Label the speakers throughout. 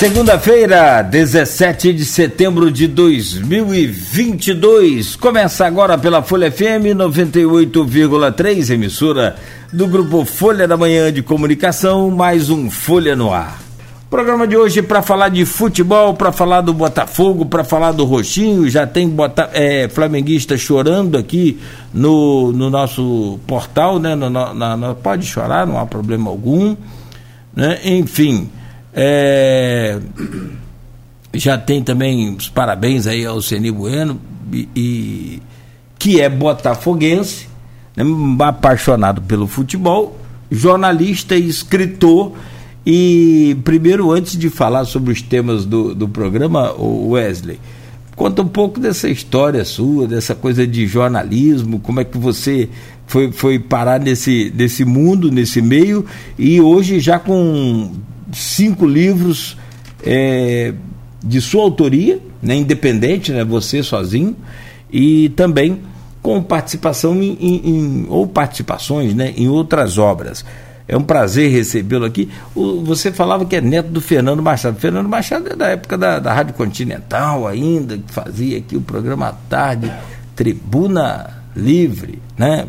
Speaker 1: Segunda-feira, 17 de setembro de 2022. Começa agora pela Folha FM 98,3, emissora do grupo Folha da Manhã de Comunicação, mais um Folha no Ar. Programa de hoje para falar de futebol, para falar do Botafogo, para falar do Roxinho. Já tem bota, é, flamenguista chorando aqui no, no nosso portal, né? No, na, na, pode chorar, não há problema algum. Né? Enfim. É, já tem também os parabéns aí ao Ceni Bueno, e, e, que é botafoguense, né, apaixonado pelo futebol, jornalista e escritor. E primeiro, antes de falar sobre os temas do, do programa, Wesley, conta um pouco dessa história sua, dessa coisa de jornalismo, como é que você foi, foi parar nesse, nesse mundo, nesse meio, e hoje já com cinco livros é, de sua autoria, né, independente, né, você sozinho, e também com participação em, em, em, ou participações né, em outras obras. É um prazer recebê-lo aqui. O, você falava que é neto do Fernando Machado. Fernando Machado é da época da, da Rádio Continental ainda, que fazia aqui o programa à tarde, Tribuna Livre, né?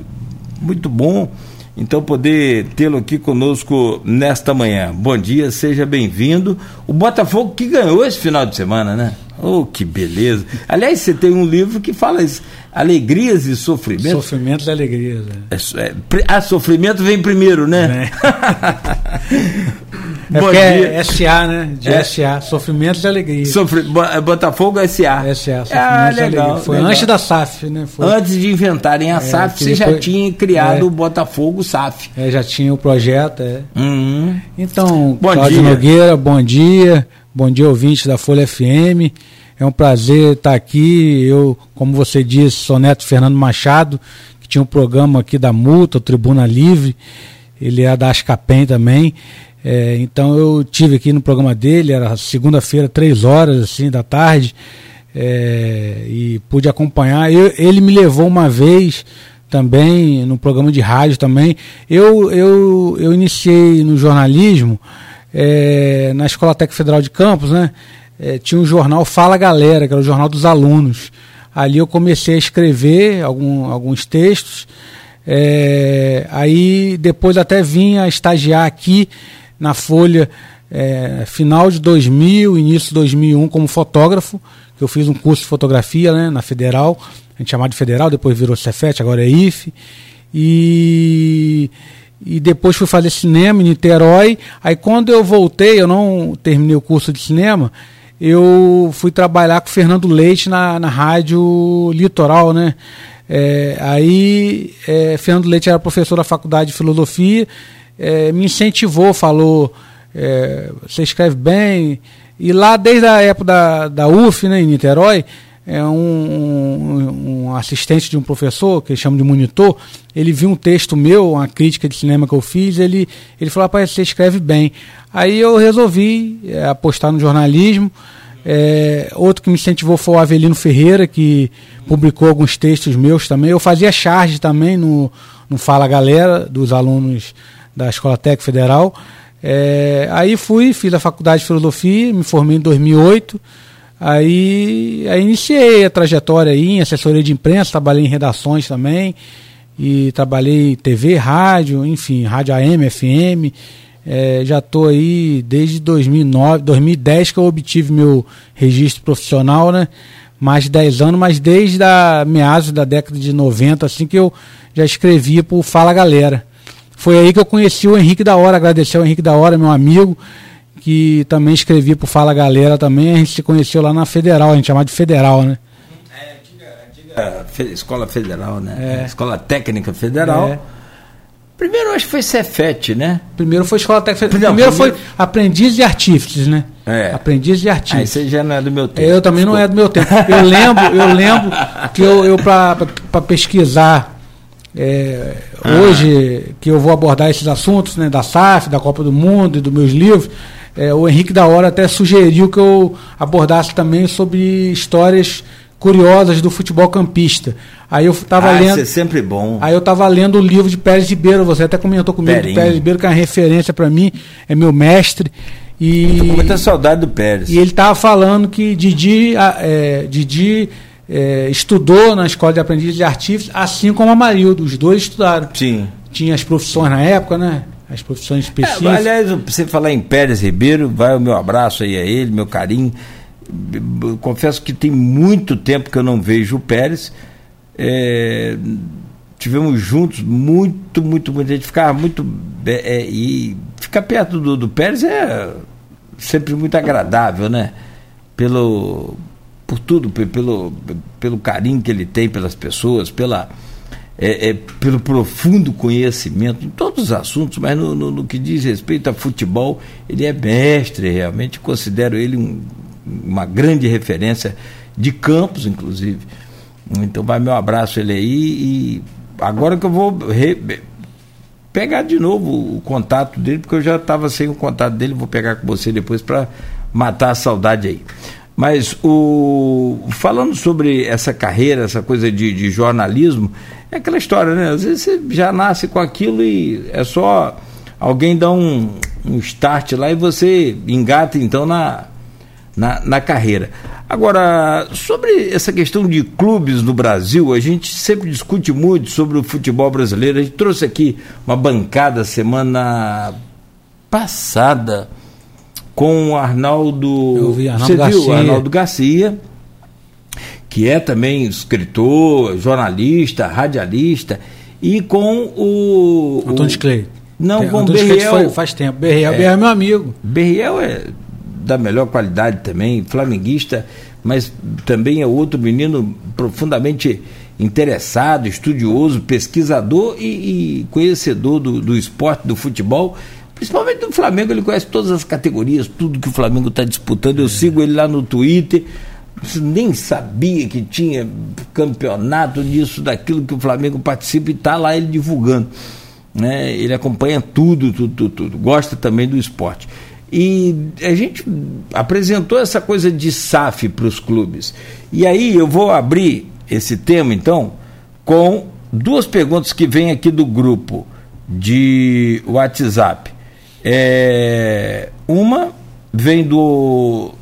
Speaker 1: Muito bom. Então, poder tê-lo aqui conosco nesta manhã. Bom dia, seja bem-vindo. O Botafogo que ganhou esse final de semana, né? Oh, que beleza. Aliás, você tem um livro que fala isso, Alegrias e Sofrimentos.
Speaker 2: Sofrimentos e Alegrias.
Speaker 1: É. É, ah, sofrimento vem primeiro, né?
Speaker 2: É. É Bom é SA, né? De é. SA, Sofrimentos e Alegria.
Speaker 1: Sofri... É
Speaker 2: Botafogo SA. SA, Sofrimentos
Speaker 1: ah, legal,
Speaker 2: Foi
Speaker 1: legal.
Speaker 2: antes da SAF, né? Foi...
Speaker 1: Antes de inventarem a é, SAF, você depois... já tinha criado é. o Botafogo SAF.
Speaker 2: É, já tinha o projeto, é.
Speaker 1: Uhum.
Speaker 2: Então, bom Cláudio dia. Nogueira, bom dia. Bom dia, ouvintes da Folha FM. É um prazer estar aqui. Eu, como você disse, sou neto Fernando Machado, que tinha um programa aqui da Multa, Tribuna Livre. Ele é da Ascapem também. É, então eu tive aqui no programa dele, era segunda-feira, três horas assim da tarde, é, e pude acompanhar. Eu, ele me levou uma vez também no programa de rádio também. Eu, eu, eu iniciei no jornalismo é, na Escola Técnica Federal de Campos, né? É, tinha um jornal Fala Galera, que era o jornal dos alunos. Ali eu comecei a escrever algum, alguns textos. É, aí depois até vim a estagiar aqui na Folha é, final de 2000, início de 2001 como fotógrafo, que eu fiz um curso de fotografia né, na Federal, a gente chamava de Federal, depois virou Cefet, agora é IFE. E, e depois fui fazer cinema em Niterói. Aí quando eu voltei, eu não terminei o curso de cinema, eu fui trabalhar com o Fernando Leite na, na rádio Litoral, né? É, aí é, Fernando Leite era professor da faculdade de filosofia é, me incentivou, falou, é, você escreve bem. E lá, desde a época da, da UF, né, em Niterói, é um, um, assistente de um professor, que chama de monitor, ele viu um texto meu, uma crítica de cinema que eu fiz, ele, ele falou, rapaz, você escreve bem. Aí eu resolvi é, apostar no jornalismo. É, outro que me incentivou foi o Avelino Ferreira, que publicou alguns textos meus também. Eu fazia charge também no, no Fala Galera, dos alunos da Escola Técnica Federal. É, aí fui, fiz a faculdade de filosofia, me formei em 2008. Aí, aí iniciei a trajetória aí em assessoria de imprensa, trabalhei em redações também e trabalhei TV, rádio, enfim, rádio AM, FM. É, já estou aí desde 2009, 2010 que eu obtive meu registro profissional, né? Mais de 10 anos, mas desde a meados da década de 90, assim que eu já escrevia para o Fala Galera. Foi aí que eu conheci o Henrique da Hora, agradecer ao Henrique da Hora, meu amigo, que também escrevia pro Fala Galera também. A gente se conheceu lá na Federal, a gente chamava de Federal, né?
Speaker 1: É, antiga, antiga Escola Federal, né? É. Escola Técnica Federal. É. Primeiro acho que foi Cefete, né?
Speaker 2: Primeiro foi Escola Técnica Federal. Primeiro, primeiro foi Aprendiz de Artífices, né?
Speaker 1: É.
Speaker 2: Aprendiz de Artífices.
Speaker 1: Aí você já não é do meu tempo.
Speaker 2: Eu também Desculpa. não é do meu tempo. Eu lembro, eu lembro que eu, eu para pesquisar é, ah. Hoje, que eu vou abordar esses assuntos né, da SAF, da Copa do Mundo e dos meus livros, é, o Henrique da Hora até sugeriu que eu abordasse também sobre histórias curiosas do futebol campista. Aí eu estava ah, lendo. Isso é
Speaker 1: sempre bom.
Speaker 2: Aí eu estava lendo o livro de Pérez Ribeiro, você até comentou comigo Pérez Ribeiro, que é uma referência para mim, é meu mestre. E,
Speaker 1: com muita saudade do Pérez.
Speaker 2: E ele estava falando que Didi, é, Didi é, estudou na escola de aprendiz de artífice, assim como Amarildo. Os dois estudaram.
Speaker 1: Sim.
Speaker 2: Tinha as profissões na época, né? As profissões específicas. É,
Speaker 1: aliás, você falar em Pérez Ribeiro, vai o meu abraço aí a ele, meu carinho. Confesso que tem muito tempo que eu não vejo o Pérez. É, tivemos juntos muito, muito, muito. A gente ficava muito. É, e ficar perto do, do Pérez é sempre muito agradável, né? Pelo, por tudo, pelo, pelo carinho que ele tem pelas pessoas, pela é, é, pelo profundo conhecimento em todos os assuntos, mas no, no, no, que diz respeito a futebol, ele é mestre, realmente considero ele um, uma grande referência de campos, inclusive. Então vai meu abraço ele aí e agora que eu vou re, pegar de novo o contato dele, porque eu já estava sem o contato dele, vou pegar com você depois para matar a saudade aí. Mas o falando sobre essa carreira, essa coisa de, de, jornalismo, é aquela história, né? Às vezes você já nasce com aquilo e é só alguém dar um, um start lá e você engata então na, na, na carreira. Agora, sobre essa questão de clubes no Brasil, a gente sempre discute muito sobre o futebol brasileiro. A gente trouxe aqui uma bancada semana passada com o Arnaldo.
Speaker 2: Eu vi, Arnaldo Você Garcia. viu?
Speaker 1: Arnaldo Garcia, que é também escritor, jornalista, radialista, e com o.
Speaker 2: Antônio Clay.
Speaker 1: Não, Tem, com o Berriel.
Speaker 2: Foi, faz tempo. Berriel, é, Berriel é meu amigo.
Speaker 1: Berriel é da melhor qualidade também, flamenguista, mas também é outro menino profundamente interessado, estudioso, pesquisador e, e conhecedor do, do esporte, do futebol Principalmente do Flamengo, ele conhece todas as categorias, tudo que o Flamengo está disputando. Eu sigo ele lá no Twitter. Nem sabia que tinha campeonato disso, daquilo que o Flamengo participa e está lá ele divulgando. Né? Ele acompanha tudo, tudo, tudo. Gosta também do esporte. E a gente apresentou essa coisa de SAF para os clubes. E aí eu vou abrir esse tema, então, com duas perguntas que vêm aqui do grupo de WhatsApp. É, uma vem do,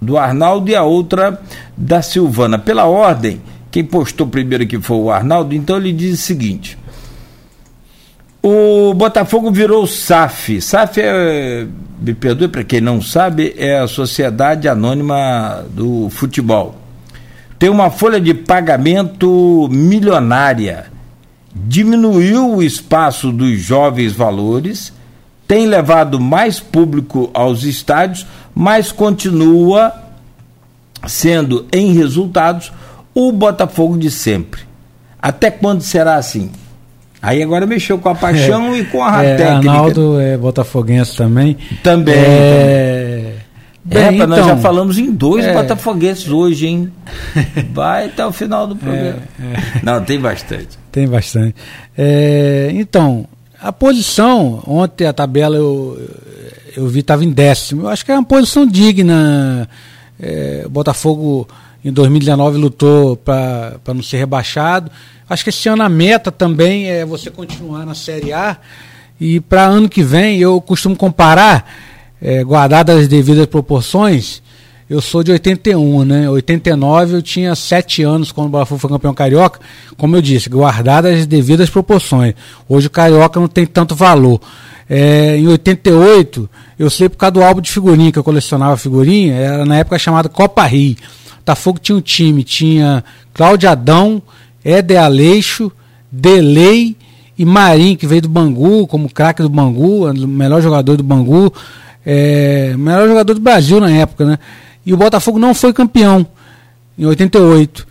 Speaker 1: do Arnaldo e a outra da Silvana. Pela ordem, quem postou primeiro aqui foi o Arnaldo, então ele diz o seguinte: o Botafogo virou SAF. SAF é, me perdoe para quem não sabe, é a Sociedade Anônima do Futebol. Tem uma folha de pagamento milionária. Diminuiu o espaço dos jovens valores tem levado mais público aos estádios, mas continua sendo, em resultados, o Botafogo de sempre. Até quando será assim? Aí agora mexeu com a paixão é, e com a
Speaker 2: é, técnica. Arnaldo é botafoguense também.
Speaker 1: Também. É, também. É, então, nós já falamos em dois é, botafoguenses hoje, hein? Vai até o final do programa. É, é. Não, tem bastante.
Speaker 2: Tem bastante. É, então, a posição, ontem a tabela eu, eu vi estava em décimo. Eu acho que é uma posição digna. É, o Botafogo em 2019 lutou para não ser rebaixado. Acho que esse ano a meta também é você continuar na Série A. E para ano que vem, eu costumo comparar, é, guardadas as devidas proporções, eu sou de 81, né? 89 eu tinha 7 anos quando o Botafogo foi campeão carioca. Como eu disse, guardadas as devidas proporções. Hoje o carioca não tem tanto valor. É, em 88, eu sei por causa do álbum de figurinha, que eu colecionava figurinha, era na época chamada Copa Rio. Botafogo tinha um time, tinha Cláudio Adão, Éder Aleixo, Delei e Marim, que veio do Bangu, como craque do Bangu, o melhor jogador do Bangu, é, melhor jogador do Brasil na época, né? E o Botafogo não foi campeão em 88.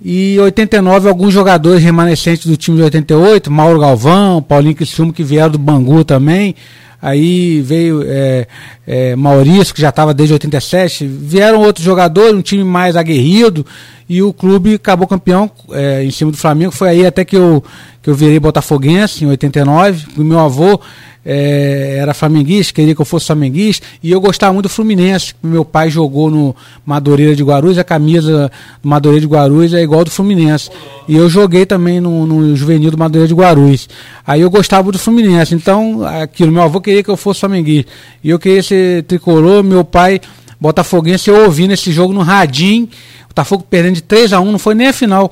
Speaker 2: E em 89, alguns jogadores remanescentes do time de 88, Mauro Galvão, Paulinho Criciúma, que vieram do Bangu também. Aí veio é, é, Maurício, que já estava desde 87. Vieram outros jogadores, um time mais aguerrido. e o clube acabou campeão é, em cima do Flamengo. Foi aí até que eu, que eu virei botafoguense em 89. O meu avô é, era flamenguista, queria que eu fosse flamenguista, e eu gostava muito do Fluminense. Meu pai jogou no Madureira de Guarulhos, a camisa do Madureira de Guarulhos é igual do Fluminense. E eu joguei também no, no juvenil do Madureira de Guarulhos. Aí eu gostava do Fluminense, então aquilo, meu avô queria que eu fosse flamenguista. E eu queria ser tricolor, meu pai botafoguense, eu ouvi nesse jogo no radinho, o Botafogo perdendo de 3 a 1 não foi nem a final,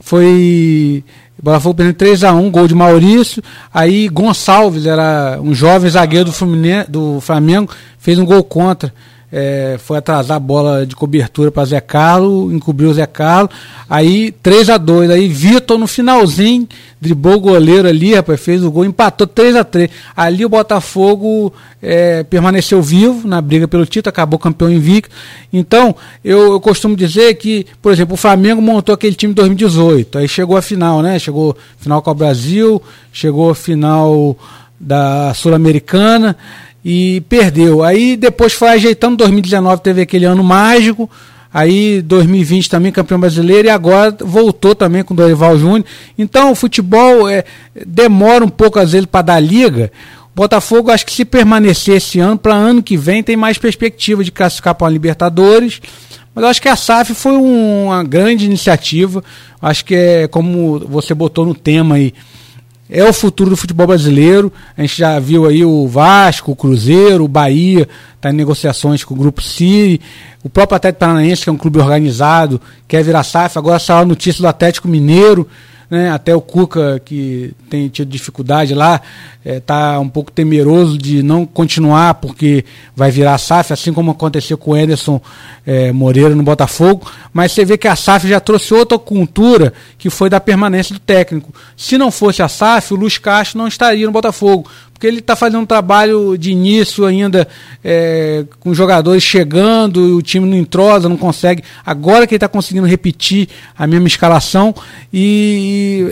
Speaker 2: foi Botafogo perdendo 3x1, gol de Maurício. Aí Gonçalves, era um jovem zagueiro do, Fluminense, do Flamengo, fez um gol contra é, foi atrasar a bola de cobertura para Zé Carlos, encobriu o Zé Carlos. Aí 3 a 2 Aí Vitor no finalzinho, driblou o goleiro ali, rapaz, fez o gol, empatou 3 a 3 Ali o Botafogo é, permaneceu vivo na briga pelo título, acabou campeão invicto. Então, eu, eu costumo dizer que, por exemplo, o Flamengo montou aquele time em 2018, aí chegou a final, né? Chegou final com o Brasil, chegou a final da Sul-Americana e perdeu. Aí depois foi ajeitando, 2019 teve aquele ano mágico, aí 2020 também campeão brasileiro e agora voltou também com o Dorival Júnior. Então o futebol é, demora um pouco às vezes para dar liga. O Botafogo acho que se permanecer esse ano, para ano que vem tem mais perspectiva de classificar para a Libertadores. Mas acho que a SAF foi um, uma grande iniciativa. Acho que é como você botou no tema aí é o futuro do futebol brasileiro. A gente já viu aí o Vasco, o Cruzeiro, o Bahia, está em negociações com o Grupo Ciri. O próprio Atlético Paranaense, que é um clube organizado, quer virar SAF. Agora saiu a notícia do Atlético Mineiro né? Até o Cuca, que tem tido dificuldade lá, está é, um pouco temeroso de não continuar, porque vai virar SAF, assim como aconteceu com o Anderson é, Moreira no Botafogo. Mas você vê que a SAF já trouxe outra cultura, que foi da permanência do técnico. Se não fosse a SAF, o Luiz Castro não estaria no Botafogo porque ele está fazendo um trabalho de início ainda é, com jogadores chegando, e o time não entrosa, não consegue. Agora que ele está conseguindo repetir a mesma escalação e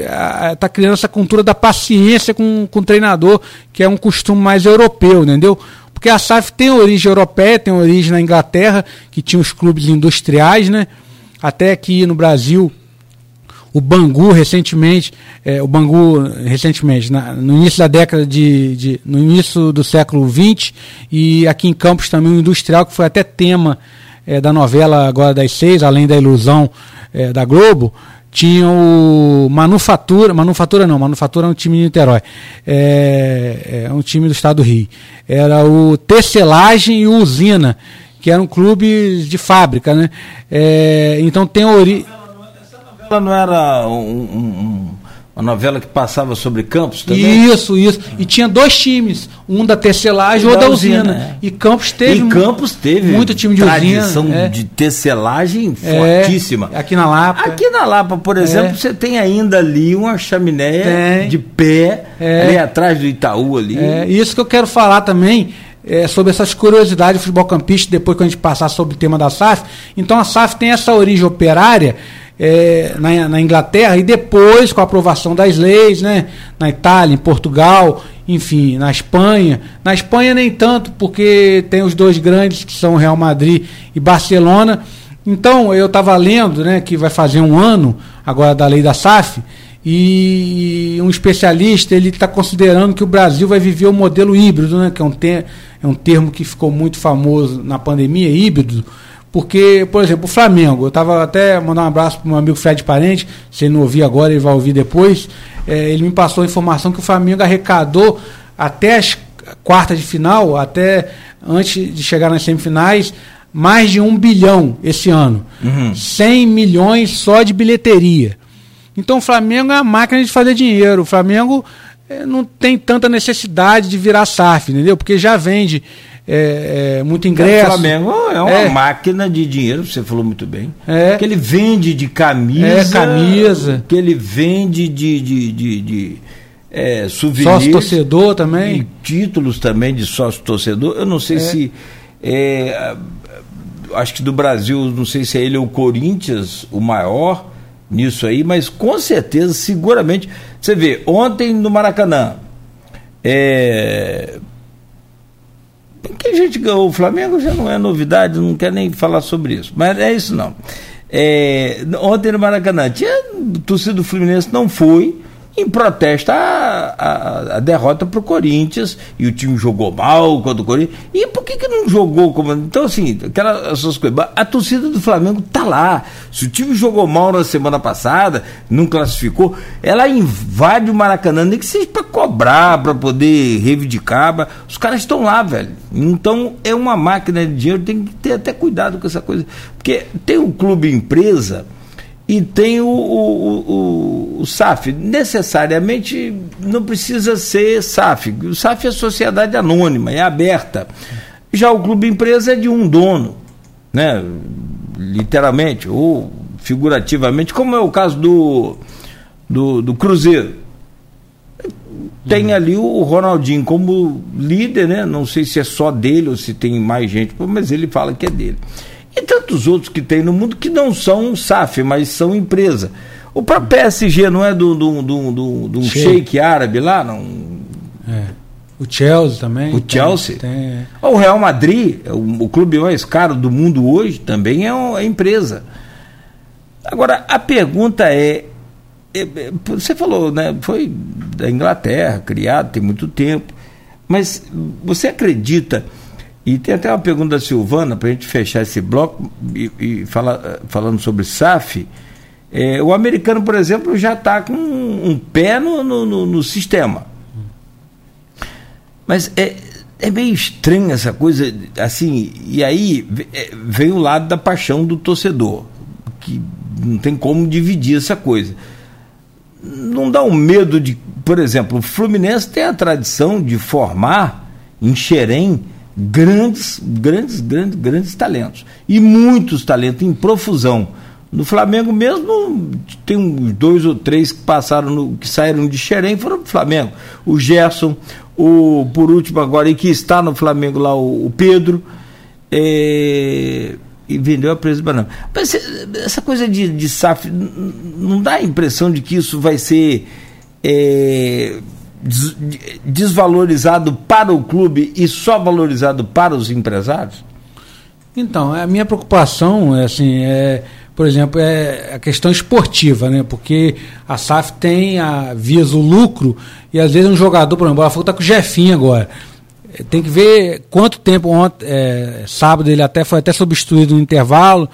Speaker 2: está criando essa cultura da paciência com, com o treinador, que é um costume mais europeu, entendeu? Porque a SAF tem origem europeia, tem origem na Inglaterra, que tinha os clubes industriais, né? Até aqui no Brasil o Bangu recentemente, é, o Bangu recentemente, na, no início da década de, de, no início do século XX e aqui em Campos também o industrial que foi até tema é, da novela agora das seis, além da ilusão é, da Globo, tinha o Manufatura, Manufatura não, Manufatura é um time de Niterói, é, é um time do estado do Rio. Era o Tecelagem e o Usina, que eram clubes de fábrica, né? É, então tem origem
Speaker 1: não era um, um, uma novela que passava sobre Campos também?
Speaker 2: Isso, isso. E tinha dois times, um da tecelagem e outro da usina. usina. É. E Campos teve.
Speaker 1: E Campos teve muito time de tradição usina, é. de tecelagem é. fortíssima.
Speaker 2: Aqui na Lapa.
Speaker 1: Aqui na Lapa, por exemplo, é. você tem ainda ali uma chaminé tem. de pé, é. ali atrás do Itaú ali.
Speaker 2: É. Isso que eu quero falar também. É, sobre essas curiosidades do futebol campista, depois que a gente passar sobre o tema da SAF. Então a SAF tem essa origem operária é, na, na, Inglaterra e depois com a aprovação das leis, né, na Itália, em Portugal, enfim, na Espanha. Na Espanha nem tanto, porque tem os dois grandes que são Real Madrid e Barcelona. Então eu estava lendo, né, que vai fazer um ano agora da lei da SAF e um especialista ele está considerando que o Brasil vai viver o modelo híbrido, né, que é um, ter, é um termo que ficou muito famoso na pandemia, híbrido porque, por exemplo, o Flamengo, eu estava até mandar um abraço para o meu amigo Fred Parente, se ele não ouvir agora, ele vai ouvir depois. É, ele me passou a informação que o Flamengo arrecadou até as quartas de final, até antes de chegar nas semifinais, mais de um bilhão esse ano. Uhum. 100 milhões só de bilheteria. Então o Flamengo é a máquina de fazer dinheiro. O Flamengo é, não tem tanta necessidade de virar SAF, entendeu? Porque já vende é, é, muito ingresso. O
Speaker 1: Flamengo é uma é. máquina de dinheiro, você falou muito bem. É. Que ele vende de camisa. É,
Speaker 2: camisa.
Speaker 1: Que ele vende de, de, de, de é,
Speaker 2: Sócio torcedor também.
Speaker 1: títulos também de sócio torcedor. Eu não sei é. se. É, acho que do Brasil, não sei se é ele ou o Corinthians o maior nisso aí, mas com certeza, seguramente. Você vê, ontem no Maracanã. É, que a gente ganhou o Flamengo já não é novidade, não quer nem falar sobre isso. Mas é isso não. É, ontem no Maracanã, tinha torcida do Fluminense não foi em protesto à, à, à derrota para o Corinthians e o time jogou mal contra o Corinthians. E por que, que não jogou como. Então, assim, aquelas essas coisas. A torcida do Flamengo tá lá. Se o time jogou mal na semana passada, não classificou, ela invade o Maracanã, nem que seja para cobrar, para poder reivindicar. Os caras estão lá, velho. Então é uma máquina de dinheiro, tem que ter até cuidado com essa coisa. Porque tem um clube empresa e tem o, o, o, o, SAF. Necessariamente não precisa ser SAF. O SAF é sociedade anônima, é aberta. Já o clube empresa é de um dono, né? literalmente, ou figurativamente, como é o caso do, do, do Cruzeiro. Tem uhum. ali o Ronaldinho como líder, né? Não sei se é só dele ou se tem mais gente, mas ele fala que é dele. E tantos outros que tem no mundo que não são SAF, mas são empresa. O próprio PSG não é do, do, do, do, do sheik árabe lá? Não?
Speaker 2: É. O Chelsea também.
Speaker 1: O Chelsea. Tem, tem. O Real Madrid, o, o, clube mais caro do mundo hoje, também é uma é empresa. Agora, a pergunta é, é, é, você falou, né? Foi da Inglaterra, criado tem muito tempo. Mas você acredita e tem até uma pergunta da Silvana, para a gente fechar esse bloco e, e fala, falando sobre SAF. É, o americano, por exemplo, já está com um, um pé no, no, no, sistema. Mas é, é meio estranho essa coisa, assim, e aí é, vem o lado da paixão do torcedor, que não tem como dividir essa coisa. Não dá um medo de, por exemplo, o Fluminense tem a tradição de formar em Xerém grandes, grandes, grandes, grandes talentos. E muitos talentos em profusão. No Flamengo mesmo tem uns dois ou três que passaram no, que saíram de Xerém foram pro Flamengo. O Gerson, o por último agora e que está no Flamengo lá o, o Pedro é, e vendeu a preço de banana. Mas essa coisa de, de SAF não dá a impressão de que isso vai ser é, desvalorizado para o clube e só valorizado para os empresários?
Speaker 2: Então, a minha preocupação é assim, é, por exemplo, é a questão esportiva, né? Porque a SAF tem a visa o lucro e às vezes um jogador, por exemplo, o Botafogo está com o Jefinho agora. Tem que ver quanto tempo ontem, é, sábado ele até foi até substituído no intervalo,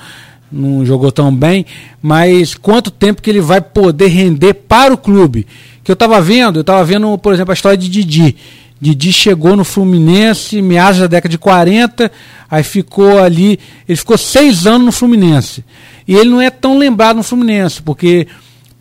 Speaker 2: não jogou tão bem, mas quanto tempo que ele vai poder render para o clube? Que eu estava vendo, eu estava vendo, por exemplo, a história de Didi. Didi chegou no Fluminense meados da década de 40, aí ficou ali, ele ficou seis anos no Fluminense. E ele não é tão lembrado no Fluminense, porque,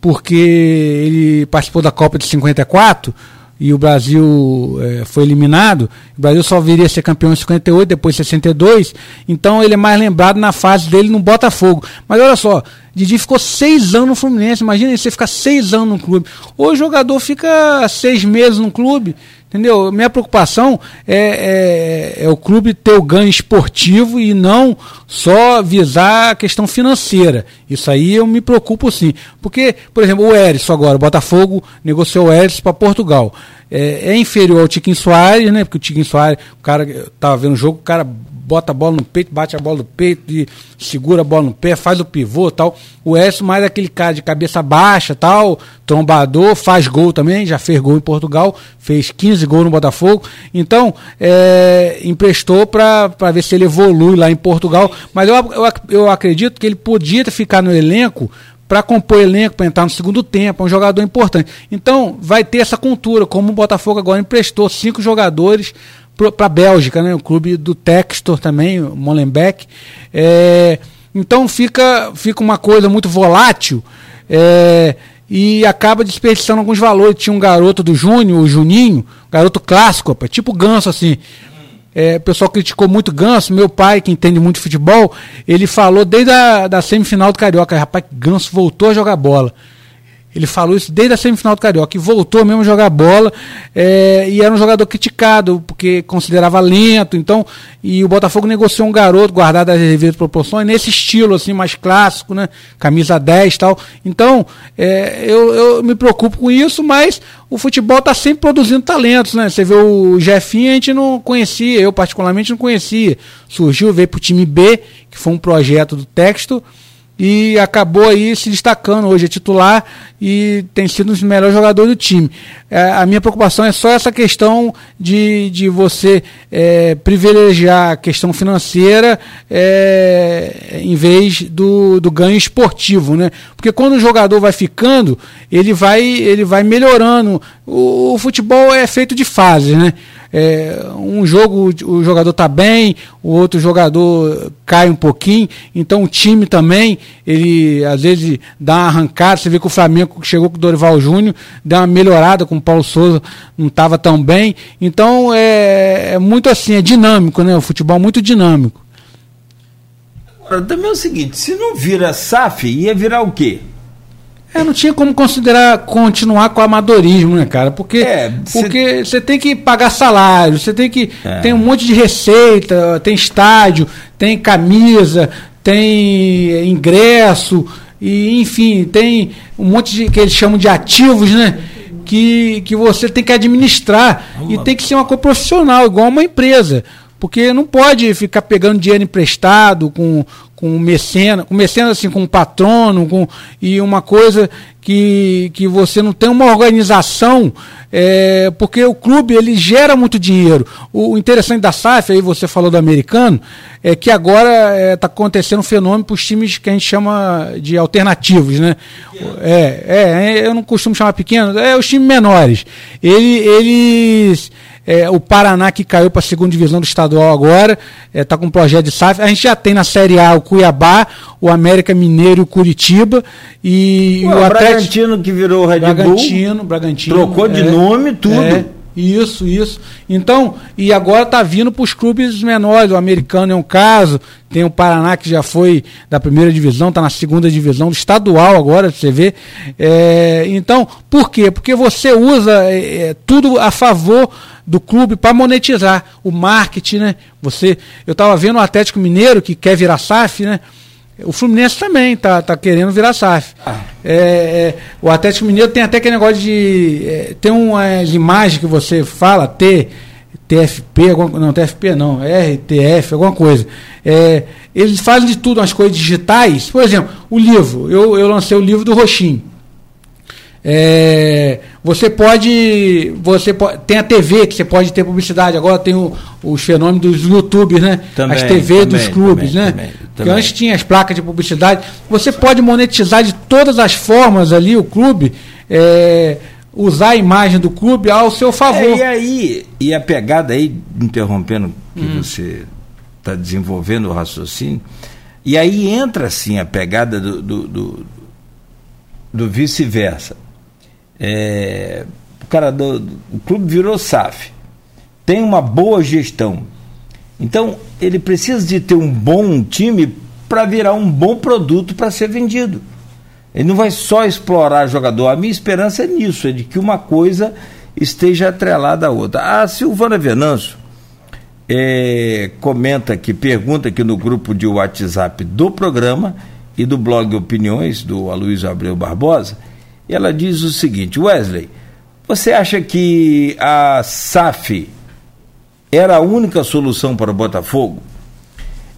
Speaker 2: porque ele participou da Copa de 54, e o Brasil é, foi eliminado, o Brasil só viria a ser campeão em 58, depois 62, então ele é mais lembrado na fase dele no Botafogo. Mas olha só, Didi ficou seis anos no Fluminense, imagina você ficar seis anos no clube. Hoje o jogador fica seis meses no clube, Entendeu? Minha preocupação é, é, é, o clube ter o ganho esportivo e não só visar a questão financeira. Isso aí eu me preocupo sim. Porque, por exemplo, o Erisson agora, o Botafogo negociou o Erisson para Portugal. É, é, inferior ao Tiquinho Soares, né? Porque o Tiquinho Soares, o cara estava vendo o jogo, o cara bota a bola no peito, bate a bola no peito, e segura a bola no pé, faz o pivô tal. O Edson mais aquele cara de cabeça baixa tal, trombador, faz gol também, já fez gol em Portugal, fez 15 gols no Botafogo. Então, é, emprestou para ver se ele evolui lá em Portugal. Mas eu, eu, eu acredito que ele podia ficar no elenco para compor elenco, para entrar no segundo tempo, é um jogador importante. Então, vai ter essa cultura, como o Botafogo agora emprestou cinco jogadores para a Bélgica, né? o clube do Textor também, o Molenbeek. É, então fica, fica uma coisa muito volátil é, e acaba desperdiçando alguns valores. Tinha um garoto do Júnior, o Juninho, garoto clássico, opa, tipo ganso assim. É, o pessoal criticou muito Ganso, meu pai, que entende muito futebol, ele falou desde a da semifinal do Carioca, rapaz, Ganso voltou a jogar bola. Ele falou isso desde a semifinal do Carioca e voltou mesmo a jogar bola. É, e era um jogador criticado, porque considerava lento. Então, e o Botafogo negociou um garoto guardado as devidas proporções, nesse estilo assim, mais clássico, né? Camisa 10 e tal. Então, é, eu, eu me preocupo com isso, mas o futebol está sempre produzindo talentos, né? Você vê o Jefinho, a gente não conhecia, eu particularmente não conhecia. Surgiu, veio para o time B, que foi um projeto do texto e acabou aí se destacando. Hoje é titular e tem sido um dos melhores jogadores do time. É, a minha preocupação é só essa questão de, de você é, privilegiar a questão financeira é, em vez do, do ganho esportivo, né? Porque quando o jogador vai ficando, ele vai, ele vai melhorando. O, o futebol é feito de fases, né? É, um jogo o jogador está bem, o outro jogador cai um pouquinho, então o time também, ele às vezes dá uma arrancada, você vê que o Flamengo chegou com o Dorival Júnior, deu uma melhorada com o Paulo Souza, não estava tão bem, então é, é, muito assim, é dinâmico, né? O futebol é muito dinâmico.
Speaker 1: Agora, também é o seguinte, se não vira SAF, ia virar o quê?
Speaker 2: É, não tinha como considerar continuar com o amadorismo, né, cara? Porque é, porque você tem que pagar salário, você tem que é. tem um monte de receita, tem estádio, tem camisa, tem ingresso e enfim, tem um monte de que eles chamam de ativos, né? Que, que você tem que administrar e tem que ser uma coisa profissional, igual uma empresa. Porque não pode ficar pegando dinheiro emprestado com, com mecena, com mecena assim, com patrono, com, e uma coisa que, que você não tem uma organização, é, porque o clube ele gera muito dinheiro. O, o, interessante da SAF, aí você falou do americano, é que agora está é, tá acontecendo um fenômeno para os times que a gente chama de alternativos, né? É, é, eu não costumo chamar pequenos, é os times menores. Ele, eles é, o Paraná que caiu para a segunda divisão do estadual agora, está é, tá com um projeto de SAF. A gente já tem na Série A o Cuiabá, o América Mineiro e o Curitiba. E,
Speaker 1: Ué, o, o Bragantino que virou o Red
Speaker 2: Bragantino, Bull. Bragantino.
Speaker 1: Trocou de é, nome, tudo. É,
Speaker 2: isso, isso. Então, e agora está vindo para os clubes menores. O americano é um caso, tem o Paraná que já foi da primeira divisão, está na segunda divisão do estadual agora, você vê. É, então, por quê? Porque você usa é, é tudo a favor do clube para monetizar o marketing, né? Você, eu estava vendo o Atlético Mineiro que quer virar SAF, né? O Fluminense também tá, tá querendo virar SAF. Ah. É, é, o Atlético Mineiro tem até aquele negócio de. É, tem umas imagens que você fala, T, TFP, alguma, não, TFP não, RTF, alguma coisa. É, eles fazem de tudo, umas coisas digitais. Por exemplo, o livro. Eu, eu lancei o livro do Roxinho. É, você pode. Você pode. Tem a TV que você pode ter publicidade. Agora tem o, os fenômenos dos YouTube, né? Também, as TV também, dos clubes, também, né? Também, antes tinha as placas de publicidade. Você pode monetizar de todas as formas ali o clube. É, usar a imagem do clube ao seu favor. É,
Speaker 1: e aí, e a pegada aí, interrompendo que hum. você está desenvolvendo o raciocínio, e aí entra assim a pegada do, do, do, do vice-versa é, o cara do, o clube virou SAF, tem uma boa gestão. Então, ele precisa de ter um bom time para virar um bom produto para ser vendido. Ele não vai só explorar jogador. A minha esperança é nisso, é de que uma coisa esteja atrelada à outra. A Silvana Venâncio é, comenta aqui, pergunta aqui no grupo de WhatsApp do programa e do blog Opiniões, do Aloysio Abreu Barbosa, e ela diz o seguinte: Wesley, você acha que a SAF era a única solução para o Botafogo?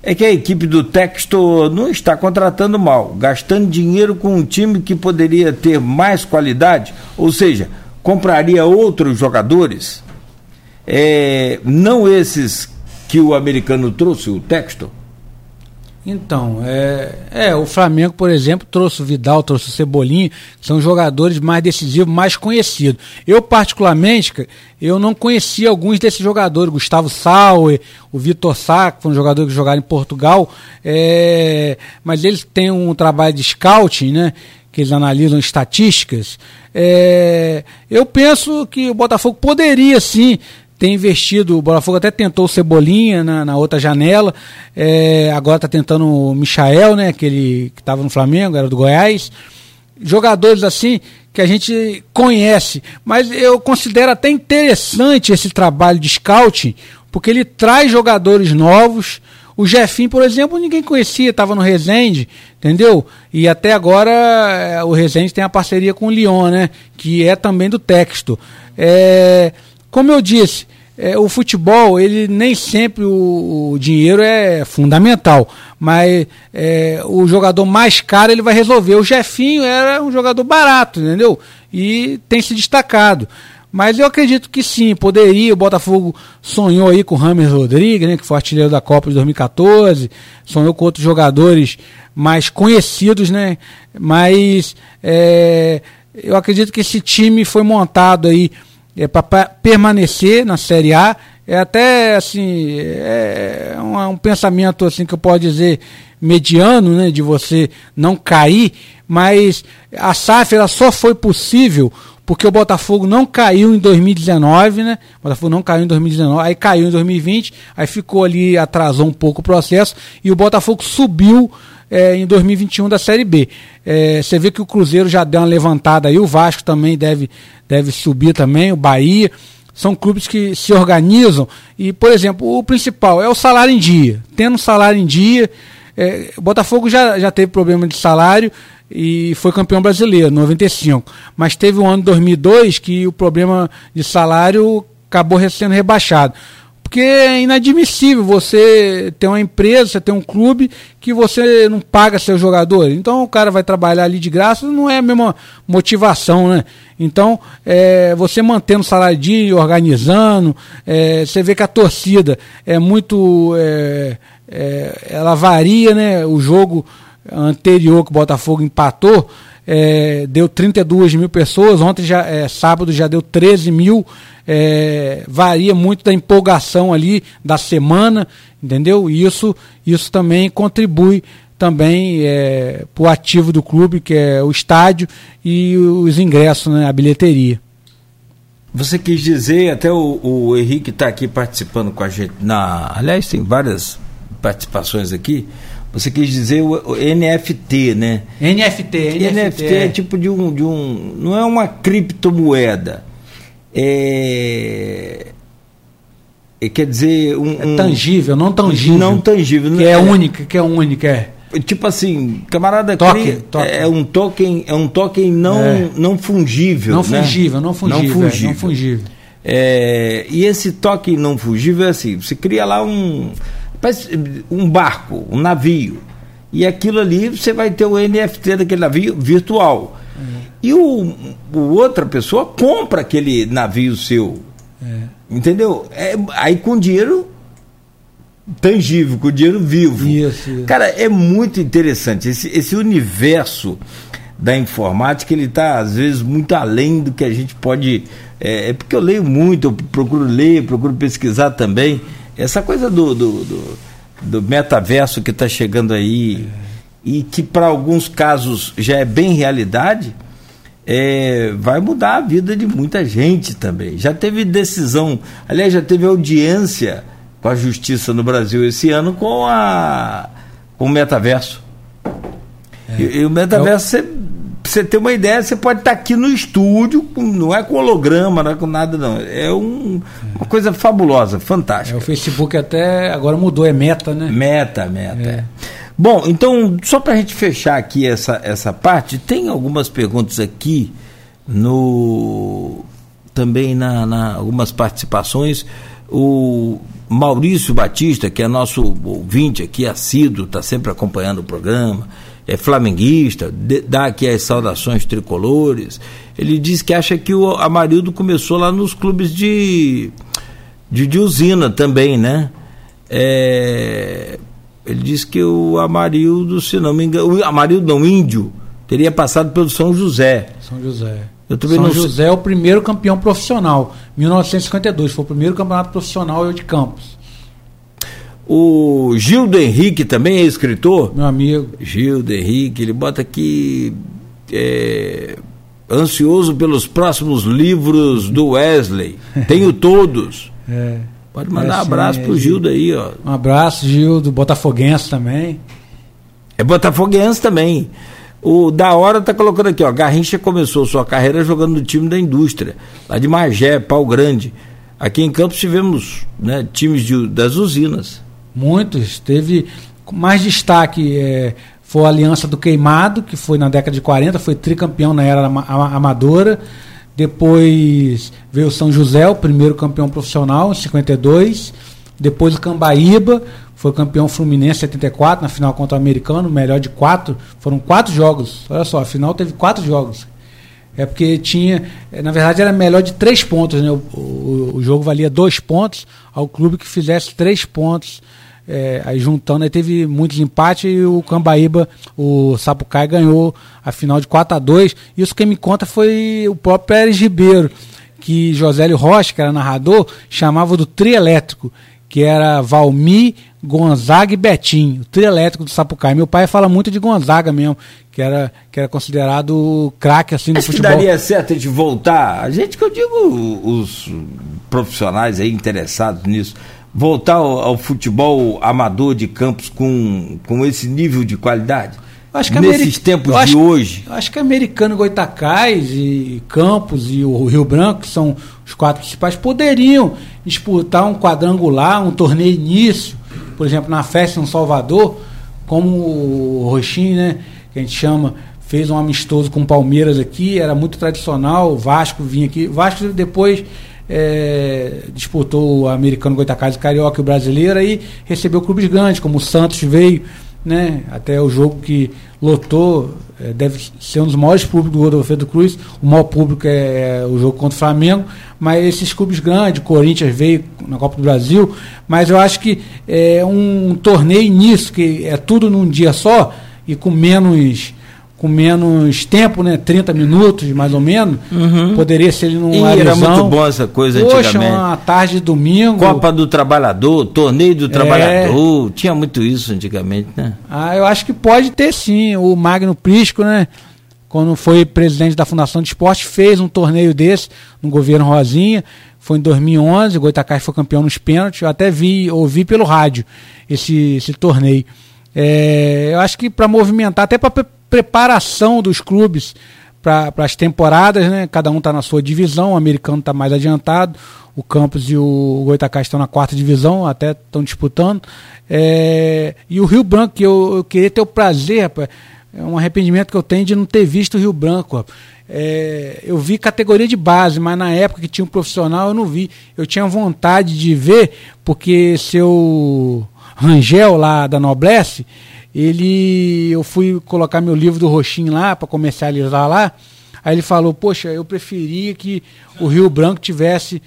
Speaker 1: É que a equipe do Texto não está contratando mal, gastando dinheiro com um time que poderia ter mais qualidade, ou seja, compraria outros jogadores, é, não esses que o americano trouxe, o Texto.
Speaker 2: Então, é, é, o Flamengo, por exemplo, trouxe o Vidal, trouxe o Cebolinha, que são jogadores mais decisivos, mais conhecidos. Eu, particularmente, eu não conhecia alguns desses jogadores, Gustavo Sauer, o Vitor Sá, que foi um jogador que jogaram em Portugal, é, mas eles têm um trabalho de scouting, né? Que eles analisam estatísticas. É, eu penso que o Botafogo poderia sim tem investido, o Botafogo até tentou o Cebolinha na, na outra janela, é, agora está tentando o Michael, né, aquele que estava no Flamengo, era do Goiás. Jogadores assim que a gente conhece, mas eu considero até interessante esse trabalho de scouting, porque ele traz jogadores novos. O Jefim, por exemplo, ninguém conhecia, estava no Resende, entendeu? E até agora é, o Resende tem a parceria com o Lyon, né? Que é também do texto. É, como eu disse, é, o futebol, ele nem sempre o, o dinheiro é fundamental, mas é, o jogador mais caro ele vai resolver. O Jefinho era um jogador barato, entendeu? E tem se destacado. Mas eu acredito que sim, poderia. O Botafogo sonhou aí com o Rames Rodrigues, né, que foi artilheiro da Copa de 2014, sonhou com outros jogadores mais conhecidos, né? Mas é, eu acredito que esse time foi montado aí é, para permanecer na Série A. É até assim, é um, um, pensamento assim que eu posso dizer mediano, né, de você não cair, mas a SAF ela só foi possível porque o Botafogo não caiu em 2019, né? O Botafogo não caiu em 2019, aí caiu em 2020, aí ficou ali, atrasou um pouco o processo e o Botafogo subiu é, em 2021 da Série B. É, você vê que o Cruzeiro já deu uma levantada aí, o Vasco também deve, deve subir também, o Bahia. São clubes que se organizam e, por exemplo, o principal é o salário em dia. Tendo salário em dia, é, o Botafogo já, já teve problema de salário e foi campeão brasileiro, 95. Mas teve um ano de 2002 que o problema de salário acabou sendo rebaixado. Porque é inadmissível você ter uma empresa, você ter um clube que você não paga seu jogador. Então o cara vai trabalhar ali de graça, não é a mesma motivação, né? Então, é, você mantendo o dia, organizando, é, você vê que a torcida é muito. É, é ela varia, né? O jogo anterior que o Botafogo empatou, é, deu 32 mil pessoas, ontem já é, sábado já deu 13 mil é, varia muito da empolgação ali da semana, entendeu? E isso, isso também contribui também é, para o ativo do clube, que é o estádio e os ingressos, né, a bilheteria.
Speaker 1: Você quis dizer, até o, o Henrique está aqui participando com a gente, na, aliás, tem várias participações aqui. Você quis dizer o, o NFT, né?
Speaker 2: NFT, NFT,
Speaker 1: NFT é. é tipo de um, de um. Não é uma criptomoeda é, é, quer dizer um,
Speaker 2: é tangível, não tangível.
Speaker 1: Não tangível,
Speaker 2: que é, é única, que é única, é.
Speaker 1: Tipo assim, camarada
Speaker 2: token, cria, token.
Speaker 1: é um token, é um token não é. não fungível,
Speaker 2: não
Speaker 1: né?
Speaker 2: fungível, não fungível, não fungível. É, não fungível.
Speaker 1: É, e esse token não fungível é assim, você cria lá um um barco, um navio, e aquilo ali você vai ter o NFT daquele navio virtual. E o, o outra pessoa compra aquele navio seu. É. Entendeu? É, aí com dinheiro tangível, com dinheiro vivo.
Speaker 2: Isso, isso.
Speaker 1: Cara, é muito interessante. Esse, esse universo da informática, ele está, às vezes, muito além do que a gente pode. É, é, porque eu leio muito, eu procuro ler, procuro pesquisar também. Essa coisa do, do, do, do metaverso que está chegando aí, e que para alguns casos já é bem realidade é, vai mudar a vida de muita gente também. Já teve decisão, aliás, já teve audiência com a justiça no Brasil esse ano com, a, com o metaverso. É. E, e, o metaverso, é você ter uma ideia, você pode estar aqui no estúdio, não é com holograma, não é com nada, não. É um, uma coisa fabulosa, fantástica.
Speaker 2: É, o Facebook até agora mudou, é meta, né?
Speaker 1: Meta, meta. É. Bom, então, só para a gente fechar aqui essa, essa parte, tem algumas perguntas aqui no também na, na algumas participações. O Maurício Batista, que é nosso ouvinte aqui, assíduo, está sempre acompanhando o programa, é flamenguista, de, dá aqui as saudações tricolores. Ele diz que acha que o Amarildo começou lá nos clubes de, de, de usina também, né? É, ele disse que o Amarildo, se não me engano, o Amarildo não, Índio, teria passado pelo São José.
Speaker 2: São José. São. José é o primeiro campeão profissional, 1952, foi o primeiro campeonato profissional de Campos.
Speaker 1: O Gildo Henrique também é escritor?
Speaker 2: Meu amigo.
Speaker 1: Gildo Henrique, ele bota aqui é, ansioso pelos próximos livros do Wesley. Tenho todos.
Speaker 2: É.
Speaker 1: Pode mandar é, um abraço pro Gildo aí, ó.
Speaker 2: Um abraço, Gildo, Botafoguense também.
Speaker 1: É Botafoguense também. O da hora tá colocando aqui, ó. Garrincha começou sua carreira jogando no time da indústria, lá de Magé, Pau Grande. Aqui em Campos tivemos né, times de, das usinas.
Speaker 2: Muitos. Teve mais destaque é, foi a Aliança do Queimado, que foi na década de 40, foi tricampeão na era amadora. Depois veio o São José, o primeiro campeão profissional, em 52. Depois o Cambaíba, foi campeão Fluminense 74, na final contra o americano, melhor de quatro. Foram quatro jogos. Olha só, a final teve quatro jogos. É porque tinha. É, na verdade, era melhor de três pontos, né? O, o, o jogo valia dois pontos ao clube que fizesse três pontos. É, aí juntando, aí teve muitos empates e o Cambaíba, o Sapucaí ganhou a final de 4 a 2 Isso quem me conta foi o próprio Pérez Ribeiro, que Josélio Rocha, que era narrador, chamava do trio elétrico que era Valmi, Gonzaga e Betinho, o trio elétrico do Sapucaí. Meu pai fala muito de Gonzaga mesmo, que era, que era considerado craque assim no futebol.
Speaker 1: Que daria certo de voltar, a gente que eu digo os profissionais aí interessados nisso, voltar ao, ao futebol amador de campos com, com esse nível de qualidade?
Speaker 2: Acho que Nesses tempos de hoje. Acho que americano Goitacás e Campos e o Rio Branco, que são os quatro principais, poderiam disputar um quadrangular, um torneio início, por exemplo, na festa em Salvador, como o Roxinho, né, que a gente chama, fez um amistoso com o Palmeiras aqui, era muito tradicional, o Vasco vinha aqui. O Vasco depois é, disputou o americano Goitacás e Carioca e o brasileiro, aí recebeu clubes grandes, como o Santos veio né? Até o jogo que lotou, é, deve ser um dos maiores públicos do Rodolfo Cruz. O maior público é, é, o jogo contra o Flamengo, mas esses clubes grandes, Corinthians veio na Copa do Brasil, mas eu acho que é um torneio nisso, que é tudo num dia só e com menos com menos tempo, né? 30 minutos, mais ou menos. Uhum. Poderia ser num
Speaker 1: e era muito bom essa coisa
Speaker 2: Poxa, antigamente. uma tarde de domingo.
Speaker 1: Copa do Trabalhador, Torneio do é. Trabalhador. Tinha muito isso antigamente, né?
Speaker 2: Ah, eu acho que pode ter sim. O Magno Prisco, né? Quando foi presidente da Fundação de Esporte, fez um torneio desse no governo Rosinha. Foi em 2011, o Goitacás foi campeão nos pênaltis. Eu até vi, ouvi pelo rádio esse, esse torneio. É, eu acho que para movimentar, até para preparação dos clubes para as temporadas, né? Cada um está na sua divisão, o americano está mais adiantado, o Campos e o Goitacás estão na quarta divisão, até estão disputando. É, e o Rio Branco, que eu, eu, queria ter o prazer, rapaz, é um arrependimento que eu tenho de não ter visto o Rio Branco. É, eu vi categoria de base, mas na época que tinha um profissional eu não vi. Eu tinha vontade de ver, porque seu Rangel lá da Noblesse, ele eu fui colocar meu livro do Roxinho lá para comercializar lá. Aí ele falou: Poxa, eu preferia que o Rio Branco tivesse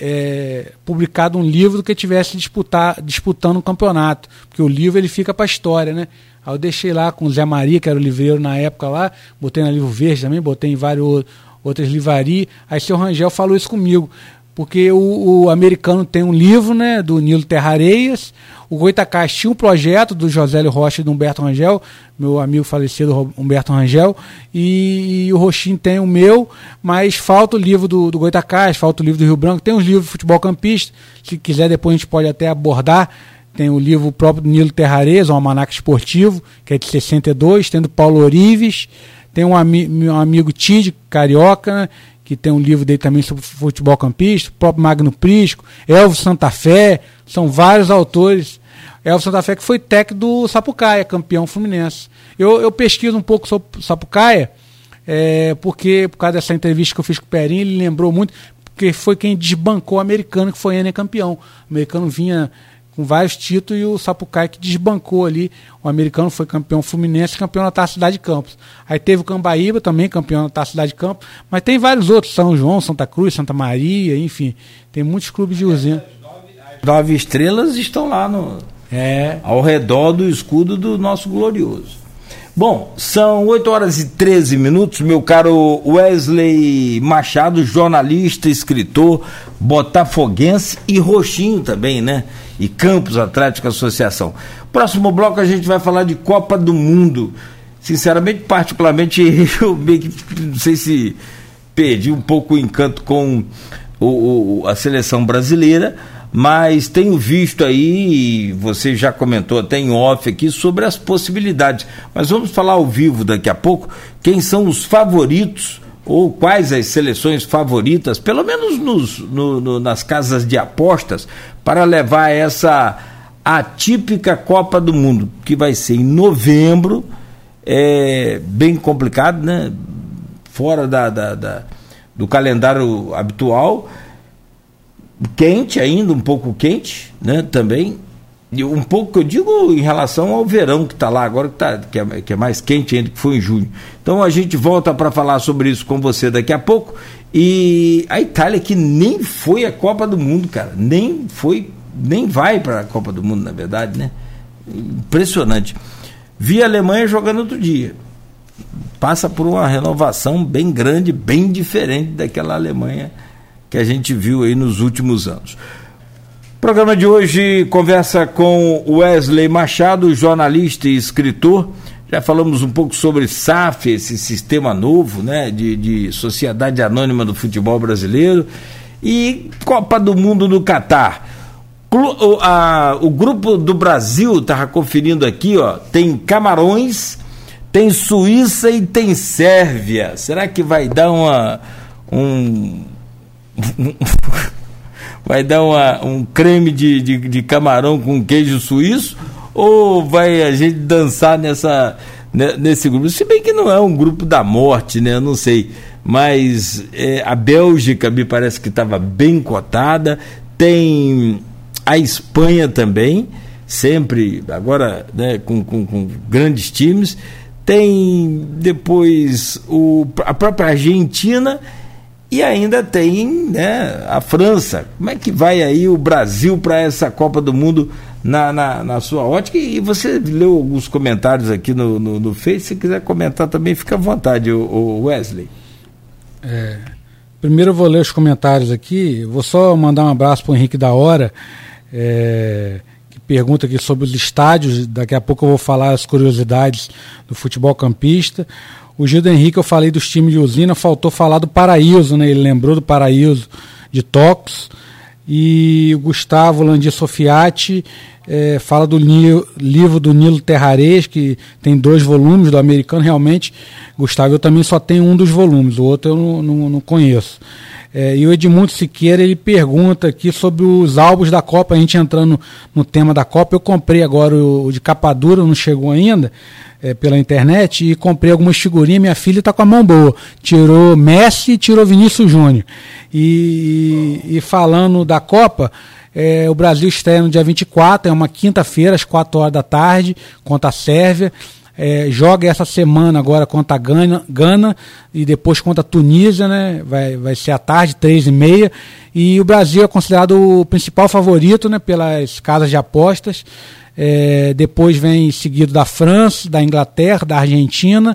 Speaker 2: é, publicado um livro do que tivesse disputar, disputando um campeonato, porque o livro ele fica para história, né? Aí eu deixei lá com o Zé Maria, que era o livreiro na época lá, botei na Livro Verde também, botei em várias outras livrarias. Aí seu Rangel falou isso comigo porque o, o, americano tem um livro né, do Nilo Terrareias, o Goitacás tinha um projeto do Josélio Rocha e do Humberto Rangel, meu amigo falecido Humberto Rangel, e, e o Roxinho tem o meu, mas falta o livro do, do Goitacás, falta o livro do Rio Branco, tem os livros de futebol campista, se quiser depois a gente pode até abordar, tem o livro próprio do Nilo Terrareias, um almanac esportivo, que é de 62, tem do Paulo Orives, tem um, ami meu amigo Tid, carioca, né, que tem um livro dele também sobre futebol campista, o próprio Magno Prisco, Elvo Santa Fé, são vários autores. Elvo Santa Fé que foi técnico do Sapucaia, campeão fluminense. Eu, eu pesquiso um pouco sobre o Sapucaia, é, porque por causa dessa entrevista que eu fiz com o Perinho, ele lembrou muito, porque foi quem desbancou o americano, que foi Enem campeão. O americano vinha com vários títulos e o Sapucaí que desbancou ali. O americano foi campeão Fluminense, campeão na Taça Cidade de Campos. Aí teve o Cambaíba também, campeão na Taça Cidade de Campos. Mas tem vários outros, São João, Santa Cruz, Santa Maria, enfim. Tem muitos clubes de usina.
Speaker 1: Nove estrelas estão lá no, é. ao redor do escudo do nosso glorioso. Bom, são 8 horas e 13 minutos, meu caro Wesley Machado, jornalista, escritor, botafoguense e roxinho também, né? E Campos Atlético Associação. Próximo bloco a gente vai falar de Copa do Mundo. Sinceramente, particularmente, eu meio que não sei se perdi um pouco o encanto com o, o, a seleção brasileira, mas tenho visto aí, você já comentou até em off aqui, sobre as possibilidades. Mas vamos falar ao vivo daqui a pouco quem são os favoritos ou quais as seleções favoritas, pelo menos nos, no, no, nas casas de apostas, para levar essa atípica Copa do Mundo, que vai ser em novembro, é bem complicado, né? Fora da, da, da do calendário habitual, quente ainda, um pouco quente, né? Também. Um pouco que eu digo em relação ao verão que está lá agora, que, tá, que, é, que é mais quente ainda que foi em junho. Então a gente volta para falar sobre isso com você daqui a pouco. E a Itália que nem foi a Copa do Mundo, cara, nem foi, nem vai para a Copa do Mundo, na verdade, né? Impressionante. Vi a Alemanha jogando outro dia. Passa por uma renovação bem grande, bem diferente daquela Alemanha que a gente viu aí nos últimos anos. O programa de hoje conversa com Wesley Machado, jornalista e escritor. Já falamos um pouco sobre SAF, esse sistema novo né, de, de Sociedade Anônima do Futebol Brasileiro. E Copa do Mundo no Catar. O, a, o grupo do Brasil, estava conferindo aqui, ó, tem Camarões, tem Suíça e tem Sérvia. Será que vai dar uma. Um, vai dar uma, um creme de, de, de, camarão com queijo suíço ou vai a gente dançar nessa né, nesse grupo? Se bem que não é um grupo da morte, né? Eu não sei. Mas é, a Bélgica me parece que estava bem cotada. Tem a Espanha também, sempre, agora né, com, com, com grandes times. Tem depois o, a própria Argentina e ainda tem né, a França. Como é que vai aí o Brasil para essa Copa do Mundo na, na, na, sua ótica? E você leu alguns comentários aqui no, no, no Face, se quiser comentar também, fica à vontade, o, Wesley.
Speaker 2: É, primeiro eu vou ler os comentários aqui, vou só mandar um abraço para o Henrique da Hora, é, que pergunta aqui sobre os estádios, daqui a pouco eu vou falar as curiosidades do futebol campista. O Gildo Henrique, eu falei dos times de usina, faltou falar do Paraíso, né? Ele lembrou do Paraíso de Tox. E o Gustavo Landia Sofiati é, fala do livro do Nilo Terrares, que tem dois volumes do americano. Realmente, Gustavo, eu também só tenho um dos volumes, o outro eu não, não, não conheço. É, e o Edmundo Siqueira ele pergunta aqui sobre os álbuns da Copa, a gente entrando no, tema da Copa. Eu comprei agora o, o de capa dura, não chegou ainda, é, pela internet e comprei algumas figurinhas. Minha filha está com a mão boa. Tirou Messi e tirou Vinícius Júnior. E, e, falando da Copa, é, o Brasil estreia no dia 24, é uma quinta-feira, às 4 horas da tarde, contra a Sérvia. É, joga essa semana agora contra a Gana, Gana e depois contra a Tunísia, né? Vai, vai ser à tarde, três e meia. E o Brasil é considerado o principal favorito, né? Pelas casas de apostas. É, depois vem seguido da França, da Inglaterra, da Argentina